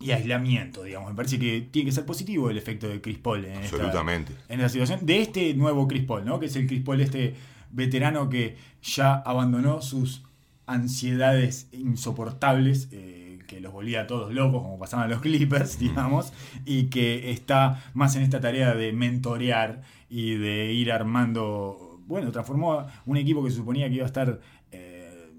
Speaker 2: y aislamiento, digamos. Me parece que tiene que ser positivo el efecto de Chris Paul en esta,
Speaker 3: Absolutamente.
Speaker 2: en esta situación. De este nuevo Chris Paul, ¿no? Que es el Chris Paul, este veterano que ya abandonó sus ansiedades insoportables. eh, que los volvía a todos locos, como pasaban los Clippers, digamos, y que está más en esta tarea de mentorear y de ir armando. Bueno, transformó un equipo que se suponía que iba a estar eh,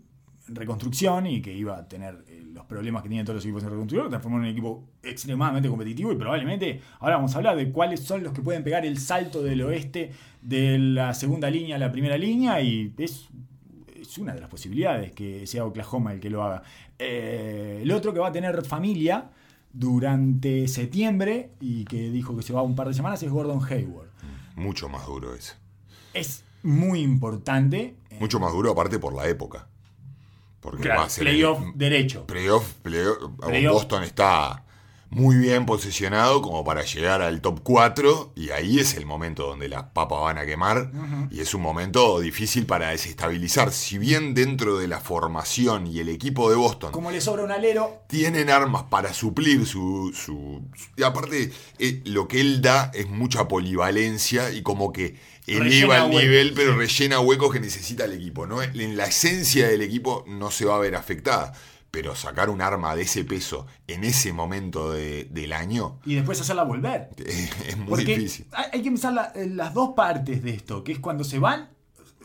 Speaker 2: en reconstrucción y que iba a tener los problemas que tienen todos los equipos en reconstrucción, transformó en un equipo extremadamente competitivo y probablemente ahora vamos a hablar de cuáles son los que pueden pegar el salto del oeste de la segunda línea a la primera línea y es, es una de las posibilidades que sea Oklahoma el que lo haga. Eh, el otro que va a tener familia durante septiembre y que dijo que se va un par de semanas es Gordon Hayward.
Speaker 3: Mucho más duro ese.
Speaker 2: Es muy importante. eh,
Speaker 3: Mucho más duro aparte por la época. Porque
Speaker 2: claro,
Speaker 3: va a ser
Speaker 2: playoff
Speaker 3: el-
Speaker 2: derecho.
Speaker 3: playoff, playoff-
Speaker 2: Playoff.
Speaker 3: Boston está muy bien posicionado como para llegar al top 4 y ahí es el momento donde las papas van a quemar y es un momento difícil para desestabilizar. Si bien dentro de la formación y el equipo de Boston
Speaker 2: Como le sobra un alero,
Speaker 3: tienen armas para suplir su... su- su- y aparte, eh, lo que él da es mucha polivalencia y como que eleva
Speaker 2: Rellena
Speaker 3: el
Speaker 2: huecos,
Speaker 3: nivel, pero rellena huecos que necesita el equipo. ¿no? En la esencia del equipo no se va a ver afectada. Pero sacar un arma de ese peso en ese momento de- del año
Speaker 2: y después hacerla volver.
Speaker 3: eh, es muy
Speaker 2: Porque
Speaker 3: difícil.
Speaker 2: hay que pensar la- las dos partes de esto, que es cuando se van,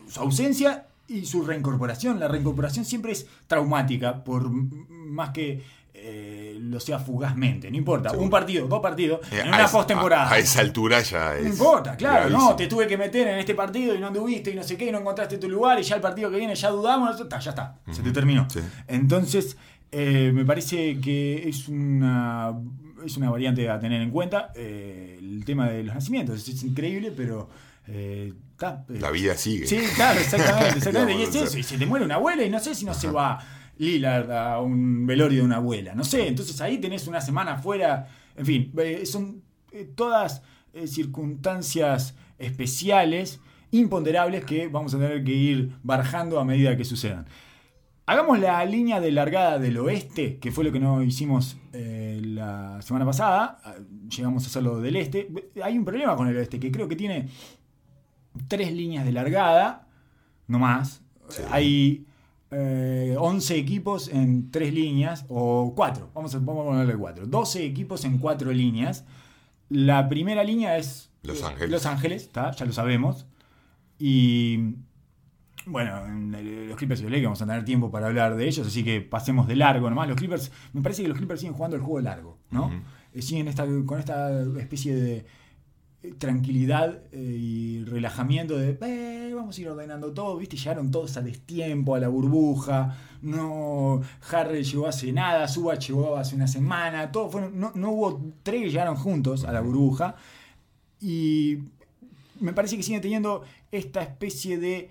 Speaker 2: su ausencia y su reincorporación. La reincorporación siempre es traumática, por más que eh, lo sea fugazmente. No importa, un partido, dos partidos,
Speaker 3: Eh,
Speaker 2: en una postemporada.
Speaker 3: A, esa altura ya es.
Speaker 2: No importa, claro,
Speaker 3: gravísimo.
Speaker 2: no, te tuve que meter en este partido y no anduviste y no sé qué, y no encontraste tu lugar y ya el partido que viene ya dudamos, ya está, se te terminó.
Speaker 3: Sí.
Speaker 2: Entonces, eh, me parece que es una, es una variante a tener en cuenta. el tema de los nacimientos es, increíble, pero eh, eh,
Speaker 3: La vida sigue.
Speaker 2: Sí, claro, exactamente, exactamente. y es eso, y se te muere una abuela y no sé si no se va Lillard a un velorio de una abuela. No sé, entonces ahí tenés una semana fuera. En fin, eh, son eh, todas eh, circunstancias especiales, imponderables, que vamos a tener que ir barajando a medida que sucedan. Hagamos la línea de largada del oeste, que fue lo que no hicimos eh, la semana pasada. Llegamos a hacerlo del este. Hay un problema con el oeste, que creo que tiene tres líneas de largada, no más.
Speaker 3: Sí.
Speaker 2: Hay eh, 11 equipos en tres líneas, o cuatro, vamos a, vamos a ponerle cuatro. 12 equipos en cuatro líneas. La primera línea es
Speaker 3: Los
Speaker 2: eh,
Speaker 3: Ángeles.
Speaker 2: Los Ángeles, ¿tá? ya lo sabemos. Y bueno, los Clippers y los Lakers vamos a tener tiempo para hablar de ellos, así que pasemos de largo nomás. Los Clippers, me parece que los Clippers siguen jugando el juego largo, ¿no? Eh, siguen esta, con esta especie de eh, tranquilidad y relajamiento de "Eh, vamos a ir ordenando todo, viste, llegaron todos a destiempo, a la burbuja, no, Harrell llegó hace nada, Suba llegó hace una semana, todo fueron, no, no hubo tres que llegaron juntos a la burbuja. Y me parece que siguen teniendo esta especie de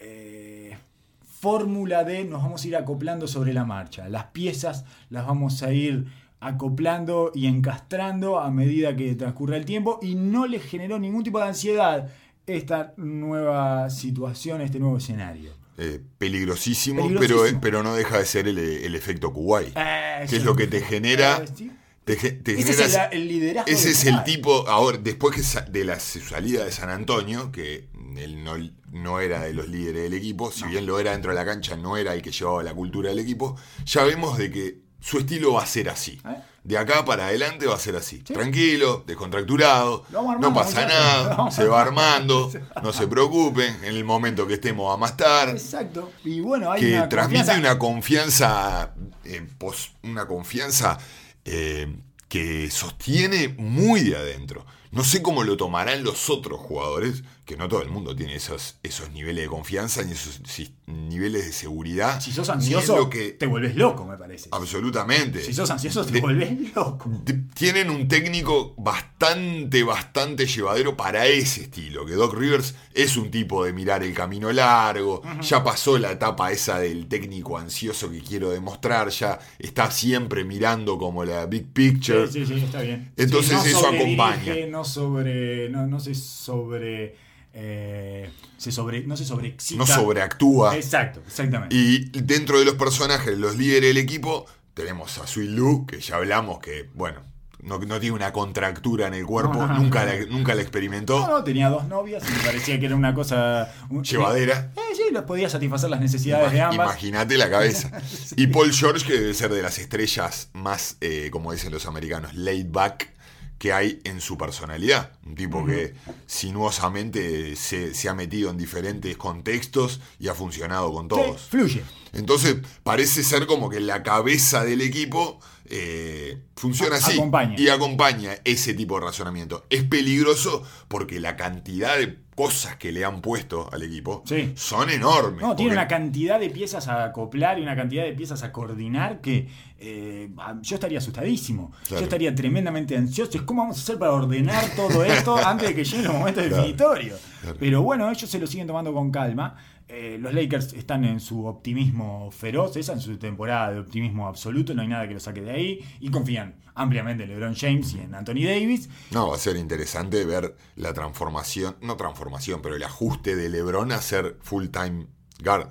Speaker 2: eh, fórmula de nos vamos a ir acoplando sobre la marcha. Las piezas las vamos a ir acoplando y encastrando a medida que transcurra el tiempo y no les generó ningún tipo de ansiedad esta nueva situación, este nuevo escenario.
Speaker 3: Eh, peligrosísimo,
Speaker 2: Peligrosísimo.
Speaker 3: Pero, eh, pero no deja de ser el, el efecto Kuwait.
Speaker 2: Eh,
Speaker 3: ¿Qué es lo que te genera?
Speaker 2: Sí.
Speaker 3: Te te
Speaker 2: Ese es
Speaker 3: genera-
Speaker 2: el, el liderazgo.
Speaker 3: Ese es el tipo, ahora, después que de la salida de San Antonio, que él no, no era de los líderes del equipo, si bien lo era dentro de la cancha, no era el que llevaba la cultura del equipo, ya vemos de que su estilo va a ser así.
Speaker 2: ¿Eh?
Speaker 3: De acá para adelante va a ser así.
Speaker 2: Sí.
Speaker 3: Tranquilo, descontracturado, no pasa nada, se va
Speaker 2: armando.
Speaker 3: armando, no se preocupen, en el momento que estemos vamos a estar
Speaker 2: Exacto. Y bueno, hay
Speaker 3: que
Speaker 2: una
Speaker 3: transmite
Speaker 2: confianza-
Speaker 3: una confianza, eh, pos- una confianza eh, que sostiene muy de adentro. No sé cómo lo tomarán los otros jugadores, que no todo el mundo tiene esos, esos niveles de confianza ni esos si- niveles de seguridad.
Speaker 2: Si sos ansioso,
Speaker 3: lo que-
Speaker 2: te vuelves loco, me parece.
Speaker 3: absolutamente.
Speaker 2: Si sos ansioso, te
Speaker 3: De-
Speaker 2: vuelves loco.
Speaker 3: Tienen un técnico bastante, bastante llevadero para ese estilo. Que Doc Rivers es un tipo de mirar el camino largo. Ya pasó la etapa esa del técnico ansioso que quiero demostrar. Ya está siempre mirando como la big picture.
Speaker 2: Sí, sí, sí, está bien.
Speaker 3: Entonces
Speaker 2: Sí,
Speaker 3: eso
Speaker 2: sobredirige,
Speaker 3: acompaña.
Speaker 2: No sobre. No, no se sobre. Eh, se sobre. No se sobreexcita.
Speaker 3: No sobreactúa.
Speaker 2: Exacto, exactamente.
Speaker 3: Y dentro de los personajes, los líderes del equipo, tenemos a Sui Lu, que ya hablamos que, bueno, no, no tiene una contractura en el cuerpo,
Speaker 2: No, no,
Speaker 3: nunca,
Speaker 2: no.
Speaker 3: La, nunca la experimentó.
Speaker 2: No, no, tenía dos novias y me parecía que era una cosa. un-
Speaker 3: Llevadera.
Speaker 2: Eh, sí, los podía satisfacer las necesidades de ambas.
Speaker 3: Imagínate la cabeza. Y Paul George, que debe ser de las estrellas más, eh, como dicen los americanos, laid back que hay en su personalidad. Un tipo que sinuosamente se, se ha metido en diferentes contextos y ha funcionado con
Speaker 2: Sí,
Speaker 3: todos.
Speaker 2: fluye.
Speaker 3: Entonces, parece ser como que la cabeza del equipo eh, funciona así.
Speaker 2: acompaña.
Speaker 3: Y acompaña ese tipo de razonamiento. Es peligroso porque la cantidad de cosas que le han puesto al equipo
Speaker 2: Sí.
Speaker 3: son enormes.
Speaker 2: No, tiene una cantidad de piezas a acoplar y una cantidad de piezas a coordinar que eh, yo estaría asustadísimo.
Speaker 3: Claro.
Speaker 2: Yo estaría tremendamente ansioso. Es cómo vamos a hacer para ordenar todo esto antes de que llegue el momento
Speaker 3: Claro.
Speaker 2: definitorio.
Speaker 3: Claro.
Speaker 2: Pero bueno, ellos se lo siguen tomando con calma. Eh, los Lakers están en su optimismo feroz, esa en su temporada de optimismo absoluto, no hay nada que lo saque de ahí y confían ampliamente en LeBron James y en Anthony Davis.
Speaker 3: No, va a ser interesante ver la transformación, no transformación, pero el ajuste de LeBron a ser full-time guard.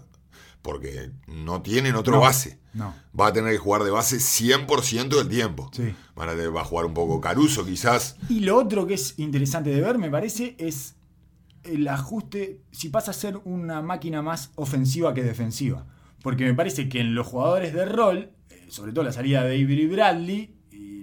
Speaker 3: Porque no tienen otro
Speaker 2: No,
Speaker 3: base.
Speaker 2: no.
Speaker 3: Va a tener que jugar de base 100% del tiempo.
Speaker 2: Sí.
Speaker 3: Van a tener- va a jugar un poco Caruso quizás.
Speaker 2: Y lo otro que es interesante de ver, me parece, es el ajuste, si pasa a ser una máquina más ofensiva que defensiva. Porque me parece que en los jugadores de rol, eh, sobre todo la salida de Avery Bradley, y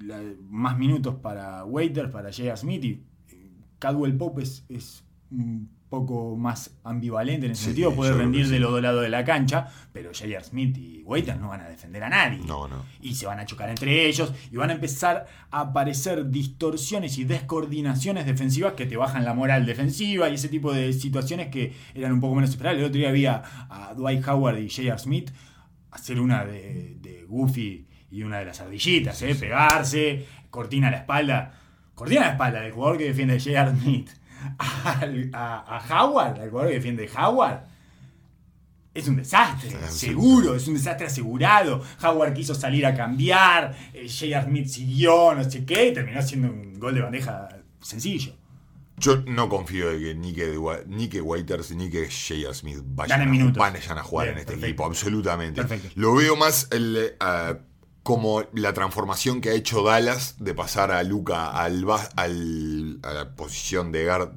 Speaker 2: más minutos para Waiters, para J.R. Smith, y eh, Cadwell Pope es, es un poco más ambivalente en ese
Speaker 3: Sí,
Speaker 2: sentido, puede rendir de los dos lados de la cancha, pero J.R. Smith y Waiters no van a defender a nadie
Speaker 3: No, no.
Speaker 2: y se van a chocar entre ellos y van a empezar a aparecer distorsiones y descoordinaciones defensivas que te bajan la moral defensiva y ese tipo de situaciones que eran un poco menos esperables. El otro día había a Dwight Howard y J.R. Smith hacer una de, de Goofy y una de las ardillitas, ¿eh? pegarse, cortina a la espalda. Cortina a la espalda del jugador que defiende a J.R. Smith a, a Howard, al jugador que defiende a Howard es un desastre,
Speaker 3: Ah, sí.
Speaker 2: seguro, es un desastre asegurado. Howard quiso salir a cambiar, eh, J.R. Smith siguió, no sé qué, y terminó siendo un gol de bandeja sencillo.
Speaker 3: Yo no confío de que ni que, Waiters ni que J.R. Smith vayan, a, vayan a jugar
Speaker 2: Bien,
Speaker 3: en este
Speaker 2: perfecto.
Speaker 3: equipo, absolutamente.
Speaker 2: Perfecto.
Speaker 3: Lo veo más el, eh, como la transformación que ha hecho Dallas de pasar a Luca al, a la posición de guard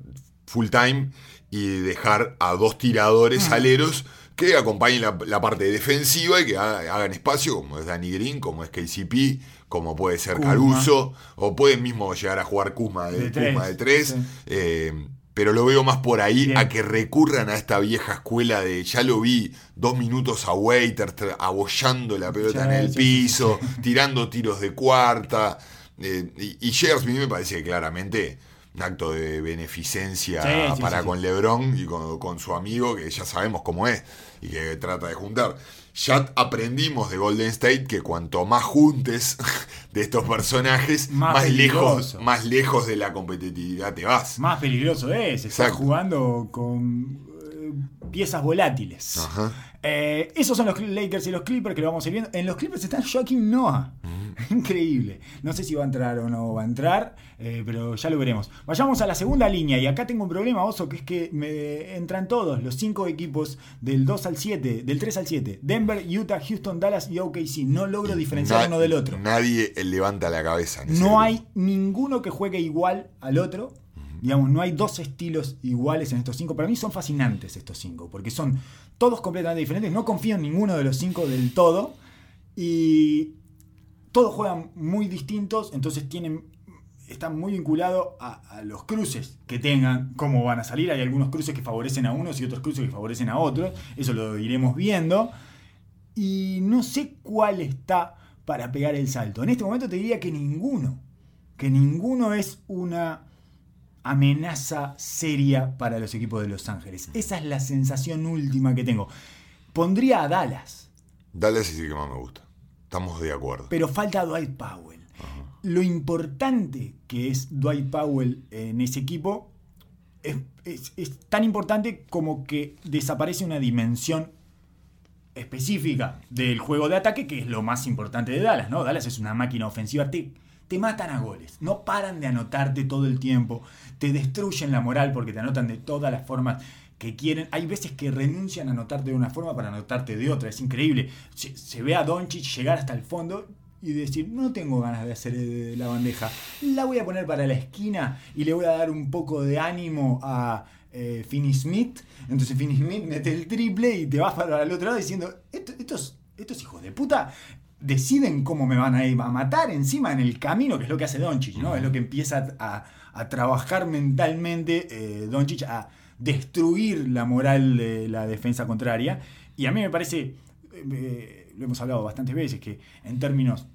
Speaker 3: full time y dejar a dos tiradores aleros que acompañen la, la parte defensiva y que ha- hagan espacio, como es Danny Green, como es KCP, como puede ser. Caruso, o puede mismo llegar a jugar Kuzma de,
Speaker 2: De tres,
Speaker 3: Kuzma de tres.
Speaker 2: sí.
Speaker 3: Eh, pero lo veo más por ahí
Speaker 2: Bien.
Speaker 3: a que recurran a esta vieja escuela de ya lo vi dos minutos a Waiters tra- abollando la pelota en el piso, tirando tiros de cuarta. eh, y, y J.R. Smith me parece que claramente un acto de beneficencia
Speaker 2: Sí, sí,
Speaker 3: para
Speaker 2: sí.
Speaker 3: con LeBron y con, con su amigo, que ya sabemos cómo es y que trata de juntar. Ya aprendimos de Golden State que cuanto más juntes de estos personajes,
Speaker 2: Más
Speaker 3: más, lejos, más lejos de la competitividad te vas.
Speaker 2: Más peligroso es, está
Speaker 3: Exacto.
Speaker 2: jugando con eh, piezas volátiles.
Speaker 3: Ajá.
Speaker 2: Eh, esos son los Lakers y los Clippers que lo vamos a ir viendo. En los Clippers está Joaquín Noah. Increíble. No sé si va a entrar o no va a entrar, eh, pero ya lo veremos. Vayamos a la segunda línea. Y acá tengo un problema, Oso, que es que me entran todos los cinco equipos del 2 al 7, del 3 al 7. Denver, Utah, Houston, Dallas y OKC. No logro diferenciar
Speaker 3: Na-
Speaker 2: uno del otro.
Speaker 3: Nadie levanta la cabeza.
Speaker 2: No hay ninguno que juegue igual al otro. Digamos, no hay dos estilos iguales en estos cinco. Para mí son fascinantes estos cinco, porque son todos completamente diferentes. No confío en ninguno de los cinco del todo. Y todos juegan muy distintos, entonces tienen están muy vinculados a, a los cruces que tengan, cómo van a salir. Hay algunos cruces que favorecen a unos y otros cruces que favorecen a otros. Eso lo iremos viendo. Y no sé cuál está para pegar el salto. En este momento te diría que ninguno. Que ninguno es una amenaza seria para los equipos de Los Ángeles. Esa es la sensación última que tengo. Pondría a Dallas,
Speaker 3: Dallas es el que más me gusta. Estamos de acuerdo.
Speaker 2: pero falta Dwight Powell. Lo importante que es Dwight Powell en ese equipo es, es- es tan importante como que desaparece una dimensión específica del juego de ataque, que es lo más importante de Dallas, ¿no? Dallas es una máquina ofensiva, te, matan a goles, no paran de anotarte todo el tiempo, te destruyen la moral porque te anotan de todas las formas que quieren. Hay veces que renuncian a anotarte de una forma para anotarte de otra, es increíble. Se, ve a Doncic llegar hasta el fondo y decir, no tengo ganas de hacer eh, la bandeja, la voy a poner para la esquina y le voy a dar un poco de ánimo a eh, Finney Smith. Entonces Finney Smith mete el triple y te vas para el otro lado diciendo, "Esto- estos, estos hijos de puta deciden cómo me van a ir a matar encima en el camino, que es lo que hace Doncic, ¿no? Es lo que empieza a, a trabajar mentalmente eh, Doncic, a destruir la moral de la defensa contraria. Y a mí me parece, eh, lo hemos hablado bastantes veces, que en términos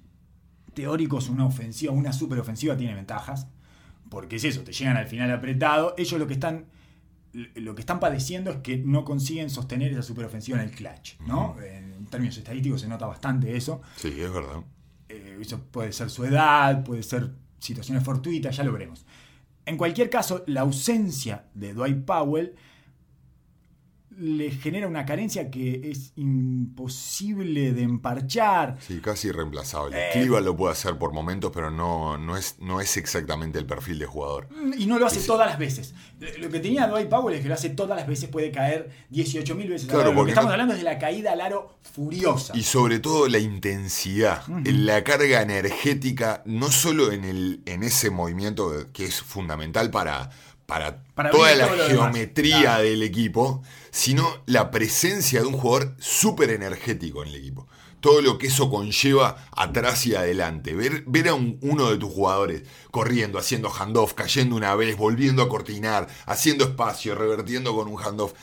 Speaker 2: teóricos una ofensiva, una superofensiva tiene ventajas, porque es eso, te llegan al final apretado, ellos lo que están lo que están padeciendo es que no consiguen sostener esa superofensiva en el clutch, ¿no? En términos estadísticos se nota bastante eso.
Speaker 3: Sí, es verdad.
Speaker 2: Eh, eso puede ser su edad, puede ser situaciones fortuitas, ya lo veremos. En cualquier caso, la ausencia de Dwight Powell le genera una carencia que es imposible de emparchar.
Speaker 3: Sí, casi irreemplazable.
Speaker 2: Eh.
Speaker 3: Cleveland lo puede hacer por momentos, pero no, no, es, no es exactamente el perfil de jugador.
Speaker 2: Y no lo hace todas las veces. Lo que tenía Dwight Powell es que lo hace todas las veces, puede caer 18.000 veces.
Speaker 3: Claro,
Speaker 2: aro. Lo
Speaker 3: porque
Speaker 2: que estamos
Speaker 3: no-
Speaker 2: hablando es de la caída al aro furiosa.
Speaker 3: Y sobre todo la intensidad, la carga energética, no solo en, el, en ese movimiento que es fundamental para, para,
Speaker 2: Para
Speaker 3: toda la
Speaker 2: demás,
Speaker 3: geometría
Speaker 2: claro.
Speaker 3: del equipo, sino la presencia de un jugador súper energético en el equipo. Todo lo que eso conlleva atrás y adelante. Ver, ver a un- uno de tus jugadores corriendo, haciendo handoff, cayendo una vez, volviendo a cortinar, haciendo espacio, revertiendo con un handoff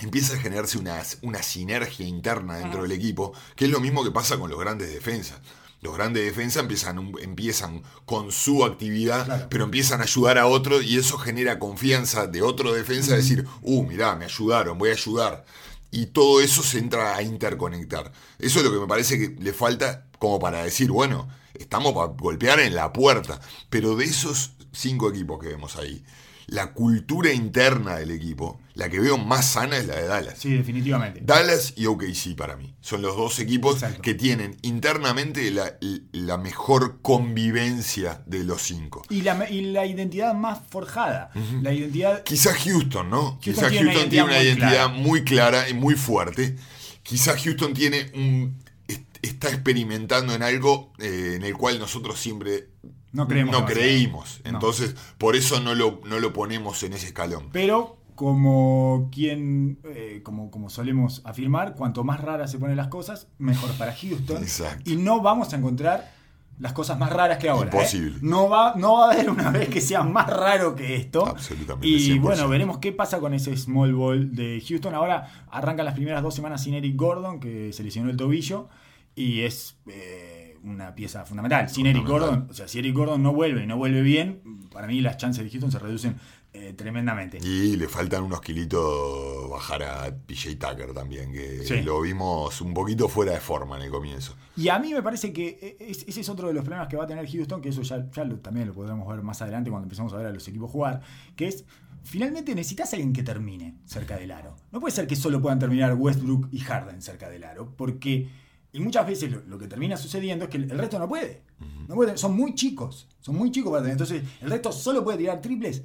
Speaker 3: empieza a generarse una, una sinergia interna dentro del equipo, que es lo mismo que pasa con los grandes defensas. Los grandes defensas empiezan, empiezan con su actividad,
Speaker 2: Claro.
Speaker 3: pero empiezan a ayudar a otro y eso genera confianza de otro defensa, decir, uh, mirá, me ayudaron, voy a ayudar. Y todo eso se entra a interconectar. Eso es lo que me parece que le falta como para decir, bueno, estamos para golpear en la puerta. Pero de esos cinco equipos que vemos ahí, la cultura interna del equipo, la que veo más sana es la de Dallas.
Speaker 2: Sí, definitivamente.
Speaker 3: Dallas y OKC para mí. Son los dos equipos
Speaker 2: Exacto.
Speaker 3: que tienen internamente la, la mejor convivencia de los cinco.
Speaker 2: Y la, y la identidad más forjada. La identidad.
Speaker 3: Quizás Houston, ¿no?
Speaker 2: Houston
Speaker 3: Quizás
Speaker 2: tiene
Speaker 3: Houston tiene una
Speaker 2: identidad muy
Speaker 3: muy clara y muy fuerte. Quizás Houston tiene un. est- está experimentando en algo eh, en el cual nosotros siempre
Speaker 2: No creemos
Speaker 3: no creímos.
Speaker 2: No.
Speaker 3: Entonces, por eso no lo, no lo ponemos en ese escalón.
Speaker 2: Pero, como quien. eh, como, como solemos afirmar, cuanto más raras se ponen las cosas, mejor para Houston.
Speaker 3: Exacto.
Speaker 2: Y no vamos a encontrar las cosas más raras que ahora. ¿eh?
Speaker 3: Imposible.
Speaker 2: No, va, no va a haber una vez que sea más raro que esto.
Speaker 3: Absolutamente,
Speaker 2: Y
Speaker 3: 100%.
Speaker 2: bueno, veremos qué pasa con ese small ball de Houston. Ahora arrancan las primeras dos semanas sin Eric Gordon, que se lesionó el tobillo. Y es eh, una pieza fundamental. Sin Eric. Gordon, o sea, si Eric Gordon no vuelve y no vuelve bien, para mí las chances de Houston se reducen eh, tremendamente.
Speaker 3: Y le faltan unos kilitos bajar a PJ Tucker también, que
Speaker 2: Sí.
Speaker 3: lo vimos un poquito fuera de forma en el comienzo.
Speaker 2: Y a mí me parece que eh, es- ese es otro de los problemas que va a tener Houston, que eso ya, ya lo- también lo podremos ver más adelante cuando empecemos a ver a los equipos jugar, que es, finalmente necesitas a alguien que termine cerca del aro. No puede ser que solo puedan terminar Westbrook y Harden cerca del aro, porque, y muchas veces lo, lo que termina sucediendo es que el, el resto no puede. No puede. Son muy chicos, son muy chicos para tener. Entonces, el resto solo puede tirar triples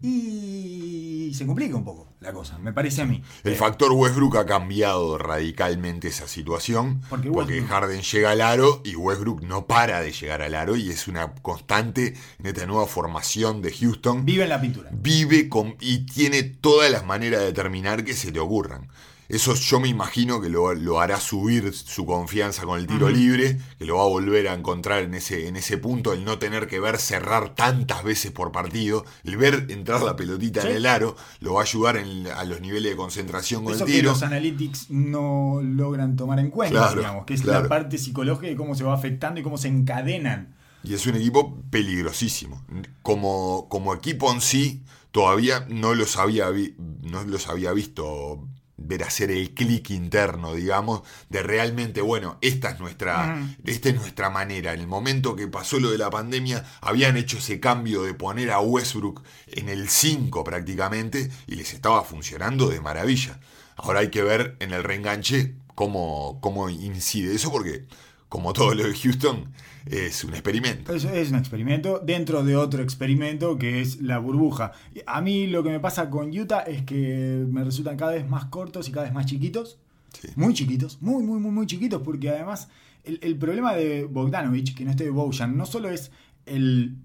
Speaker 2: y se complica un poco la cosa, me parece a mí.
Speaker 3: El
Speaker 2: Eh,
Speaker 3: factor Westbrook ha cambiado radicalmente esa situación.
Speaker 2: Porque
Speaker 3: Porque,
Speaker 2: Westbrook-
Speaker 3: Harden llega al aro y Westbrook no para de llegar al aro y es una constante en esta nueva formación de Houston.
Speaker 2: vive en la pintura.
Speaker 3: Vive con, y tiene todas las maneras de terminar que se te ocurran. Eso yo me imagino que lo, lo hará subir su confianza con el tiro libre, que lo va a volver a encontrar en ese, en ese punto, el no tener que ver cerrar tantas veces por partido, el ver entrar la pelotita
Speaker 2: Sí.
Speaker 3: en el aro, lo va a ayudar en- a los niveles de concentración con
Speaker 2: Eso
Speaker 3: el
Speaker 2: que
Speaker 3: tiro.
Speaker 2: los analytics no logran tomar en cuenta,
Speaker 3: Claro,
Speaker 2: digamos, que es
Speaker 3: claro.
Speaker 2: la parte psicológica y cómo se va afectando y cómo se encadenan.
Speaker 3: Y es un equipo peligrosísimo. Como, como equipo en sí, todavía no los había, vi- no los había visto ver hacer el clic interno, digamos, de realmente, bueno, esta es nuestra, esta es nuestra manera. En el momento que pasó lo de la pandemia, habían hecho ese cambio de poner a Westbrook en el 5 prácticamente y les estaba funcionando de maravilla. Ahora hay que ver en el reenganche cómo, cómo incide eso, porque como todo lo de Houston, es un experimento.
Speaker 2: Es, es un experimento dentro de otro experimento que es la burbuja. A mí lo que me pasa con Utah es que me resultan cada vez más cortos y cada vez más chiquitos.
Speaker 3: Sí.
Speaker 2: Muy chiquitos, muy, muy, muy, muy chiquitos, porque además el, el problema de Bogdanovich, que no esté Bojan, no solo es el.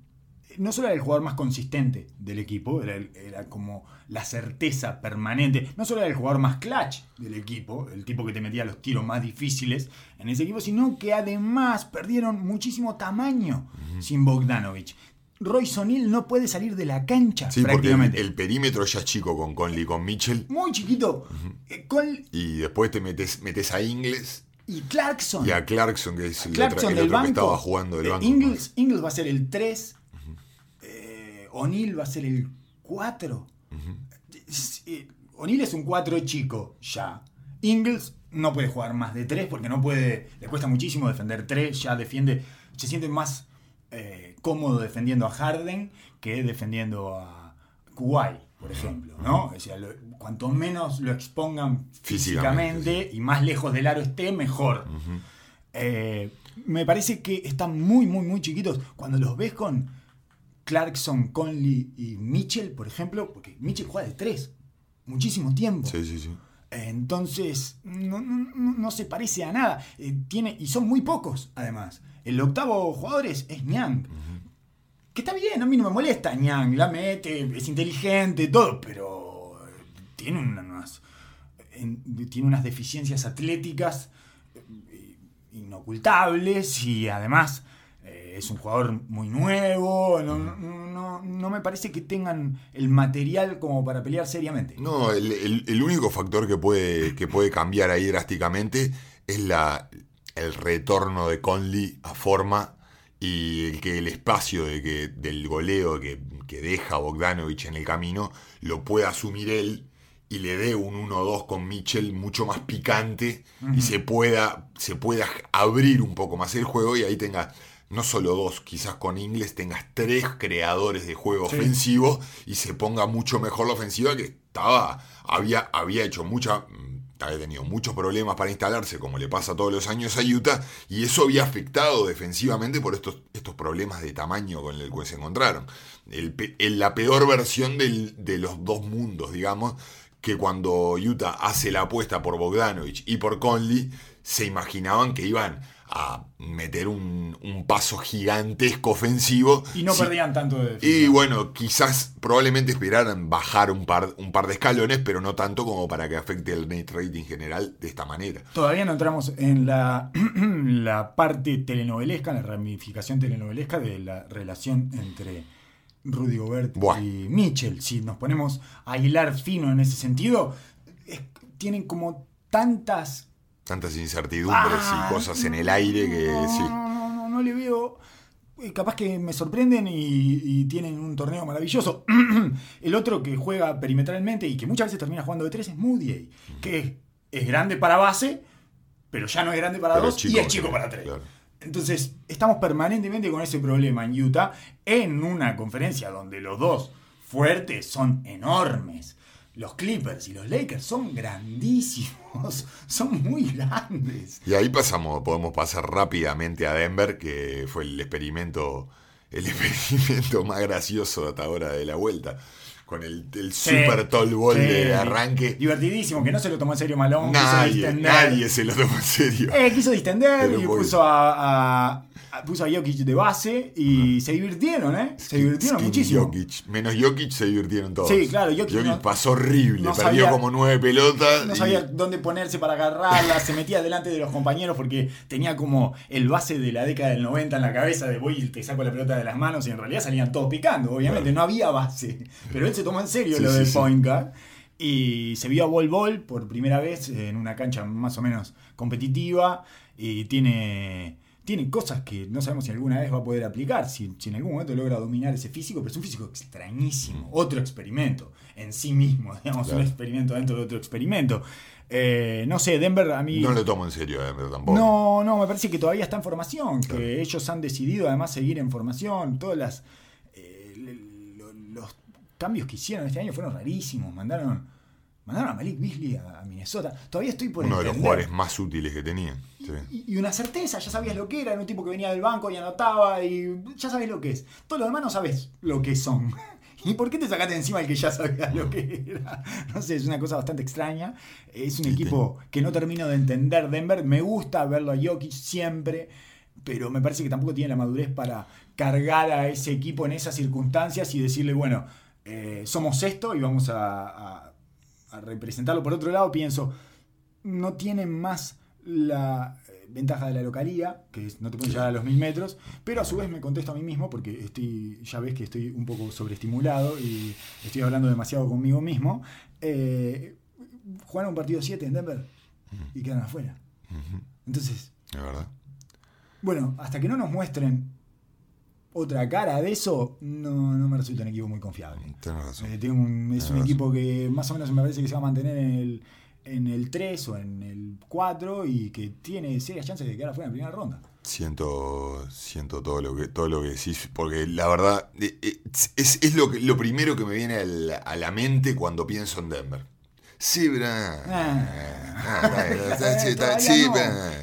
Speaker 2: No solo era el jugador más consistente del equipo, era, el- era como la certeza permanente. No solo era el jugador más clutch del equipo, el tipo que te metía los tiros más difíciles en ese equipo, sino que además perdieron muchísimo tamaño sin Bogdanovich. Royce O'Neal no puede salir de la cancha
Speaker 3: Sí, porque el,
Speaker 2: prácticamente.
Speaker 3: el perímetro ya es chico con Conley y con Mitchell.
Speaker 2: Muy chiquito. Eh,
Speaker 3: Y después te metes, metes a Ingles
Speaker 2: y Clarkson.
Speaker 3: y a Clarkson, que es el,
Speaker 2: Clarkson
Speaker 3: otro, el
Speaker 2: del
Speaker 3: otro que estaba jugando del
Speaker 2: eh,
Speaker 3: banco.
Speaker 2: Ingles, Ingles va a ser el 3. eh, O'Neal va a ser el 4. Eh, O'Neal es un 4 chico ya. Ingles no puede jugar más de 3 porque no puede. Le cuesta muchísimo defender 3. Ya defiende. Se siente más eh, cómodo defendiendo a Harden que defendiendo a Kuwait, por ejemplo. ¿no? O sea, lo- cuanto menos lo expongan
Speaker 3: Físicamente,
Speaker 2: físicamente y más lejos del aro esté, mejor. Eh, me parece que están muy, muy, muy chiquitos. Cuando los ves con Clarkson, Conley y Mitchell, por ejemplo, porque Mitchell juega de tres muchísimo tiempo.
Speaker 3: Sí, sí, sí.
Speaker 2: Entonces, no, no- no- no se parece a nada. Eh, tiene, y son muy pocos, además. El octavo jugador es, es Niang. Que está bien, a mí no me molesta Niang. La mete, es inteligente, todo, pero tiene unas, en- tiene unas deficiencias atléticas eh, inocultables y además es un jugador muy nuevo. No, no- me parece que tengan el material como para pelear seriamente.
Speaker 3: No, el, el- el único factor que puede, que puede cambiar ahí drásticamente es la, el retorno de Conley a forma y el que el espacio de que, del goleo que, que deja Bogdanovich en el camino lo pueda asumir él y le dé un 1-2 con Mitchell mucho más picante y se pueda, se pueda abrir un poco más el juego y ahí tenga no solo dos, quizás con Ingles tengas tres creadores de juego
Speaker 2: Sí.
Speaker 3: ofensivo y se ponga mucho mejor la ofensiva que estaba, había, había hecho mucha, mm, había tenido muchos problemas para instalarse, como le pasa todos los años a Utah, y eso había afectado defensivamente por estos, estos problemas de tamaño con el que se encontraron. El la peor versión del- de los dos mundos, digamos, que cuando Utah hace la apuesta por Bogdanovich y por Conley, se imaginaban que iban a meter un, un paso gigantesco ofensivo.
Speaker 2: Y no
Speaker 3: Sí,
Speaker 2: perdían tanto de defensa.
Speaker 3: y bueno, quizás probablemente esperaran bajar un par, un par de escalones, pero no tanto como para que afecte el net rating general de esta manera.
Speaker 2: Todavía no entramos en la, la parte telenovelesca, en la ramificación telenovelesca de la relación entre Rudy Gobert
Speaker 3: Buah.
Speaker 2: y Mitchell. Si nos ponemos a hilar fino en ese sentido, es- tienen como tantas
Speaker 3: Tantas incertidumbres
Speaker 2: Ah,
Speaker 3: y cosas en el aire que
Speaker 2: no,
Speaker 3: sí.
Speaker 2: No, no, no, no le veo. eh, Capaz que me sorprenden y, y tienen un torneo maravilloso. El otro que juega perimetralmente y que muchas veces termina jugando de tres es Moody, que es, es grande para base, pero ya no es grande para
Speaker 3: Pero
Speaker 2: dos
Speaker 3: chico,
Speaker 2: y es chico para tres.
Speaker 3: claro.
Speaker 2: Entonces, estamos permanentemente con ese problema en Utah, en una conferencia donde los dos fuertes son enormes. Los Clippers y los Lakers son grandísimos, son muy grandes.
Speaker 3: Y ahí pasamos, podemos pasar rápidamente a Denver, que fue el experimento, el experimento más gracioso hasta ahora de la vuelta. Con el, el super tall ball
Speaker 2: Sí,
Speaker 3: de arranque.
Speaker 2: Divertidísimo, que no se lo tomó en serio Malone. quiso
Speaker 3: Nadie,
Speaker 2: distender.
Speaker 3: nadie se lo tomó en serio.
Speaker 2: Eh, quiso distender
Speaker 3: Pero
Speaker 2: y puso a, a- a- puso a Jokic de base y se divirtieron, ¿eh? Se divirtieron
Speaker 3: Skinny
Speaker 2: muchísimo.
Speaker 3: Jokic. Menos Jokic se divirtieron todos.
Speaker 2: Sí, claro, Jokic no-
Speaker 3: pasó horrible.
Speaker 2: no
Speaker 3: perdió
Speaker 2: sabía-
Speaker 3: como nueve pelotas.
Speaker 2: No
Speaker 3: y-
Speaker 2: sabía dónde ponerse para agarrarla, se metía delante de los compañeros porque tenía como el base de la década del 90 en la cabeza de voy y te saco la pelota de las manos y en realidad salían todos picando, obviamente, no había base. Pero él se tomó en serio
Speaker 3: Sí,
Speaker 2: lo
Speaker 3: sí,
Speaker 2: del
Speaker 3: sí.
Speaker 2: point guard y se vio a Bol Bol por primera vez en una cancha más o menos competitiva y tiene... Tiene cosas que no sabemos si alguna vez va a poder aplicar, si, si en algún momento logra dominar ese físico, pero es un físico extrañísimo, otro experimento en sí mismo, digamos,
Speaker 3: Claro.
Speaker 2: un experimento dentro de otro experimento. Eh, no sé, Denver a mí...
Speaker 3: No lo tomo en serio, Denver tampoco.
Speaker 2: No, no, me parece que todavía está en formación,
Speaker 3: Claro.
Speaker 2: que ellos han decidido además seguir en formación. Todas las eh, le- lo- los cambios que hicieron este año fueron rarísimos. Mandaron, mandaron a Malik Beasley a, a Minnesota. Todavía estoy por
Speaker 3: Uno de los jugadores más útiles que tenían. Sí.
Speaker 2: Y, y una certeza, ya sabías lo que era, era un tipo que venía del banco y anotaba y ya sabes lo que es. Todo lo demás no sabes lo que son. ¿Y por qué te sacaste encima el que ya sabías lo que era? No sé, es una cosa bastante extraña. Es un
Speaker 3: Sí,
Speaker 2: equipo que no termino de entender Denver. Me gusta verlo a Jokic siempre, pero me parece que tampoco tiene la madurez para cargar a ese equipo en esas circunstancias y decirle, bueno, eh, somos esto y vamos a, a- a representarlo. Por otro lado, pienso, no tienen más la eh, ventaja de la localía, que es, no te pueden llegar a los mil metros, pero a su vez me contesto a mí mismo porque estoy, ya ves que estoy un poco sobreestimulado y estoy hablando demasiado conmigo mismo. Eh, jugaron un partido 7 en Denver y quedan afuera. Entonces,
Speaker 3: Es verdad.
Speaker 2: bueno, hasta que no nos muestren otra cara de eso, no, no me resulta un equipo muy confiable.
Speaker 3: Razón.
Speaker 2: Eh, un- es un
Speaker 3: razón.
Speaker 2: equipo que más o menos me parece que se va a mantener en el, en el 3 o en el 4 y que tiene serias chances de quedar afuera en primera ronda.
Speaker 3: Siento, siento todo lo que todo lo que decís, porque la verdad eh, eh, es, es lo, que- lo primero que me viene a la mente cuando pienso en Denver. Sí, bra.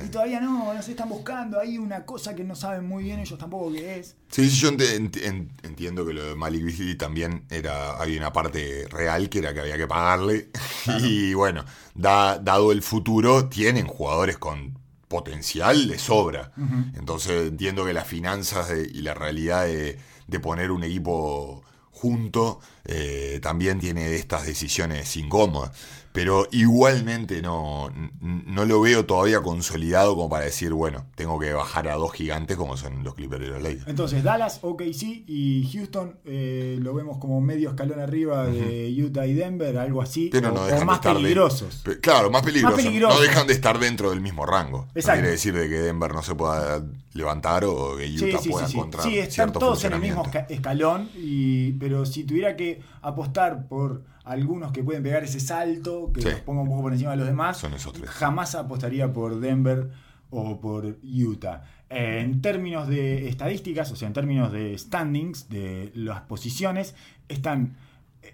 Speaker 2: y todavía no, nos están buscando ahí una cosa que no saben muy bien ellos tampoco qué es.
Speaker 3: Sí, sí, yo ent- ent- ent- entiendo que lo de Malik Beasley también era, había una parte real que era que había que pagarle. Y bueno, da- dado el futuro, tienen jugadores con potencial de sobra. Entonces entiendo que las finanzas de- y la realidad de, de poner un equipo junto eh, también tiene estas decisiones incómodas. Pero igualmente no, no lo veo todavía consolidado como para decir, bueno, tengo que bajar a dos gigantes como son los Clippers y los Lakers.
Speaker 2: Entonces, Dallas, OKC y Houston eh, lo vemos como medio escalón arriba de Utah y Denver, algo así,
Speaker 3: Pero
Speaker 2: o,
Speaker 3: no
Speaker 2: o
Speaker 3: dejan de
Speaker 2: más
Speaker 3: estar de-
Speaker 2: peligrosos.
Speaker 3: Pe- claro, más peligrosos.
Speaker 2: peligrosos.
Speaker 3: No dejan de estar dentro del mismo rango.
Speaker 2: Exacto.
Speaker 3: No quiere decir de que Denver no se pueda levantar o que Utah
Speaker 2: sí,
Speaker 3: pueda
Speaker 2: sí, sí.
Speaker 3: encontrar
Speaker 2: Sí, están todos en el mismo escalón, y, pero si tuviera que apostar por algunos que pueden pegar ese salto, que
Speaker 3: Sí.
Speaker 2: los ponga un poco por encima de los demás,
Speaker 3: Son esos tres.
Speaker 2: jamás apostaría por Denver o por Utah. Eh, en términos de estadísticas, o sea, en términos de standings, de las posiciones, están,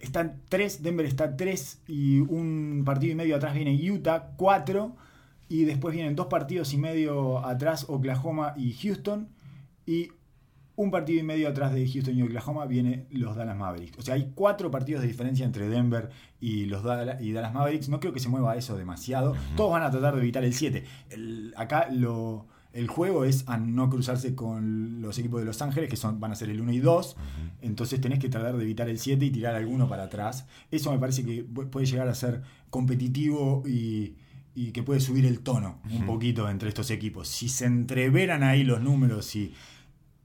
Speaker 2: están 3, Denver está 3 y un partido y medio atrás viene Utah, 4, y después vienen dos partidos y medio atrás Oklahoma y Houston, y un partido y medio atrás de Houston y Oklahoma viene los Dallas Mavericks. O sea, hay cuatro partidos de diferencia entre Denver y los Dallas, y Dallas Mavericks. No creo que se mueva eso demasiado. Todos van a tratar de evitar el 7. acá lo, el juego es a no cruzarse con los equipos de Los Ángeles, que son, van a ser el 1 y 2. Entonces tenés que tratar de evitar el 7 y tirar alguno para atrás. Eso me parece que puede llegar a ser competitivo y, y que puede subir el tono un poquito entre estos equipos. Si se entreveran ahí los números y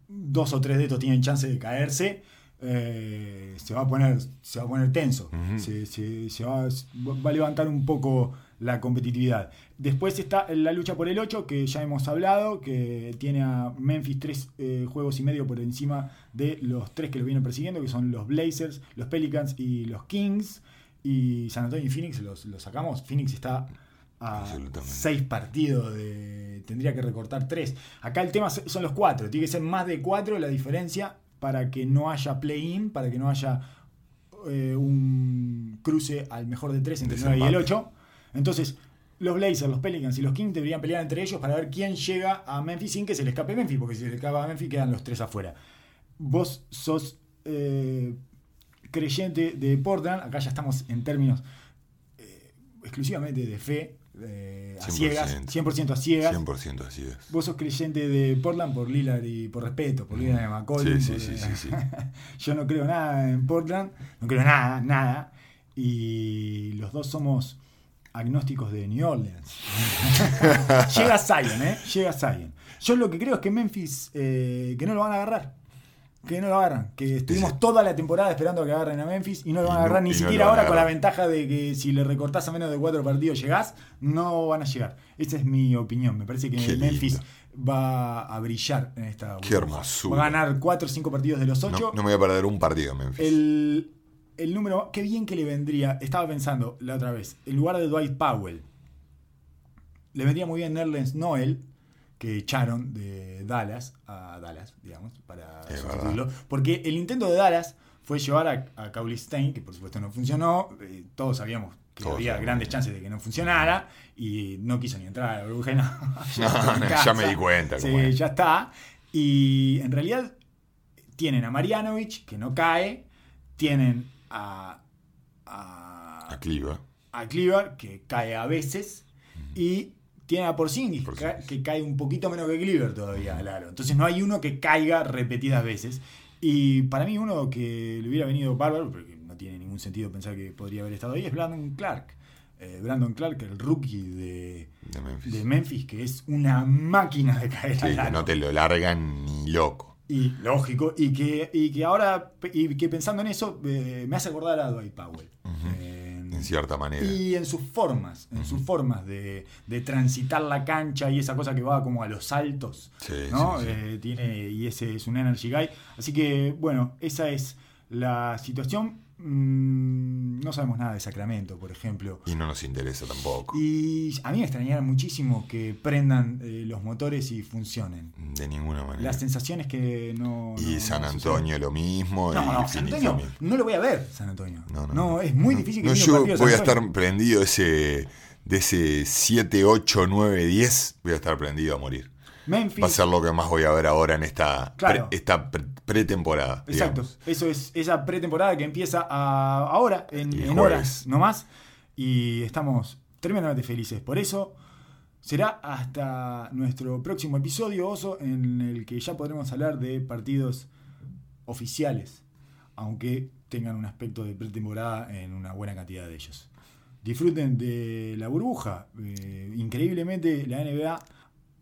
Speaker 2: dos o tres de estos tienen chance de caerse, eh, se, va a poner, se va a poner tenso. se, va, a levantar un poco la competitividad. Después está la lucha por el 8, que ya hemos hablado, que tiene a Memphis tres eh, juegos y medio por encima de los tres que lo vienen persiguiendo, que son los Blazers, los Pelicans y los Kings. Y San Antonio y Phoenix los, los sacamos. Phoenix está a seis partidos de. Tendría que recortar tres. Acá el tema son los cuatro. Tiene que ser más de cuatro la diferencia para que no haya play-in, para que no haya eh, un cruce al mejor de tres entre el 9 y el 8. Entonces, los Blazers, los Pelicans y los Kings deberían pelear entre ellos para ver quién llega a Memphis sin que se le escape Memphis, porque si se le escapa a Memphis quedan los tres afuera. Vos sos eh, creyente de Portland, acá ya estamos en términos eh, exclusivamente de fe, eh, a ciegas, 100% a ciegas.
Speaker 3: 100% a ciegas.
Speaker 2: Vos sos creyente de Portland por Lillard y por respeto, por Lillard y McCollum.
Speaker 3: Sí, sí, sí, sí,
Speaker 2: Yo no creo nada en Portland, no creo nada, nada. Y los dos somos agnósticos de New Orleans. Llega Zion, ¿eh? Llega Zion. Yo lo que creo es que Memphis, eh, que no lo van a agarrar que no lo agarran. Que estuvimos toda la temporada esperando a que agarren a Memphis y no lo van a agarrar ni siquiera ahora con la ventaja de que si le recortás a menos de cuatro partidos llegás, no van a llegar. Esa es mi opinión. Me parece que Memphis va a brillar en esta
Speaker 3: Qué hermoso.
Speaker 2: Va a ganar cuatro o cinco partidos de los ocho.
Speaker 3: No, me voy a perder un partido Memphis.
Speaker 2: El, el número, qué bien que le vendría. Estaba pensando la otra vez, en lugar de Dwight Powell, le vendría muy bien Nerlens Noel que echaron de Dallas a Dallas, digamos, para sustituirlo. Porque el intento de Dallas fue llevar a, a Stein, que por supuesto no funcionó. Eh, todos sabíamos que había grandes chances de que no funcionara y no quiso ni entrar a la burbuja.
Speaker 3: No, ya me di cuenta.
Speaker 2: Sí, ya está. Y en realidad tienen a Marianovich, que no cae, tienen a... A,
Speaker 3: a Cleaver.
Speaker 2: A Cleaver, que cae a veces, y tiene a Porzingis, que, cae un poquito menos que Cleaver todavía, claro. Entonces no hay uno que caiga repetidas veces. Y para mí uno que le hubiera venido bárbaro, porque no tiene ningún sentido pensar que podría haber estado ahí, es Brandon Clark. Eh, Brandon Clark, el rookie de, de, Memphis. que es una máquina de caer
Speaker 3: sí, que no te lo largan ni loco.
Speaker 2: Y lógico, y que, y que ahora, y que pensando en eso, eh, me hace acordar a Dwight Powell
Speaker 3: en cierta manera.
Speaker 2: Y en sus formas, en sus formas de, transitar la cancha y esa cosa que va como a los saltos. ¿no? Eh, tiene, y ese es un energy guy. Así que, bueno, esa es la situación. Mm, no sabemos nada de Sacramento, por ejemplo.
Speaker 3: Y no nos interesa tampoco.
Speaker 2: Y a mí me extrañaría muchísimo que prendan eh, los motores y funcionen.
Speaker 3: De ninguna manera.
Speaker 2: Las sensaciones que no.
Speaker 3: Y San Antonio lo mismo.
Speaker 2: No, no, San Antonio no lo voy a ver, San Antonio. No, no, es muy difícil que
Speaker 3: no, yo voy a estar prendido ese, de ese 7, 8, 9, 10. Voy a estar prendido a morir.
Speaker 2: Memphis.
Speaker 3: Va a ser lo que más voy a ver ahora en esta, esta pretemporada.
Speaker 2: Exacto. Eso es esa pretemporada que empieza ahora, en, horas nomás. Y estamos tremendamente felices. Por eso será hasta nuestro próximo episodio, Oso, en el que ya podremos hablar de partidos oficiales. Aunque tengan un aspecto de pretemporada en una buena cantidad de ellos. Disfruten de la burbuja. Eh, increíblemente, la NBA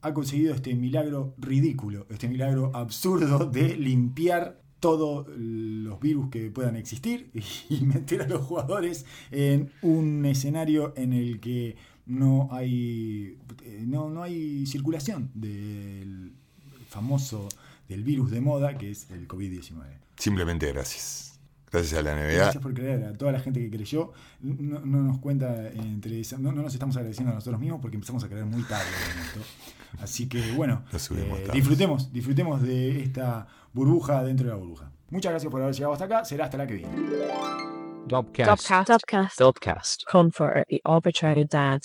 Speaker 2: ha conseguido este milagro ridículo, este milagro absurdo de limpiar todos los virus que puedan existir y meter a los jugadores en un escenario en el que no hay, eh, no, no hay circulación del famoso del virus de moda que es el COVID-19.
Speaker 3: Simplemente gracias. Gracias a la NBA.
Speaker 2: Gracias por creer, a toda la gente que creyó. No, no nos cuenta entre no, no nos estamos agradeciendo a nosotros mismos porque empezamos a creer muy tarde en esto. Así que bueno, eh, disfrutemos, disfrutemos de esta burbuja dentro de la burbuja. Muchas gracias por haber llegado hasta acá. Será hasta la que viene.
Speaker 4: Dubcast.
Speaker 5: Dubcast.
Speaker 4: Dubcast.
Speaker 5: Confer the arbitrary dad.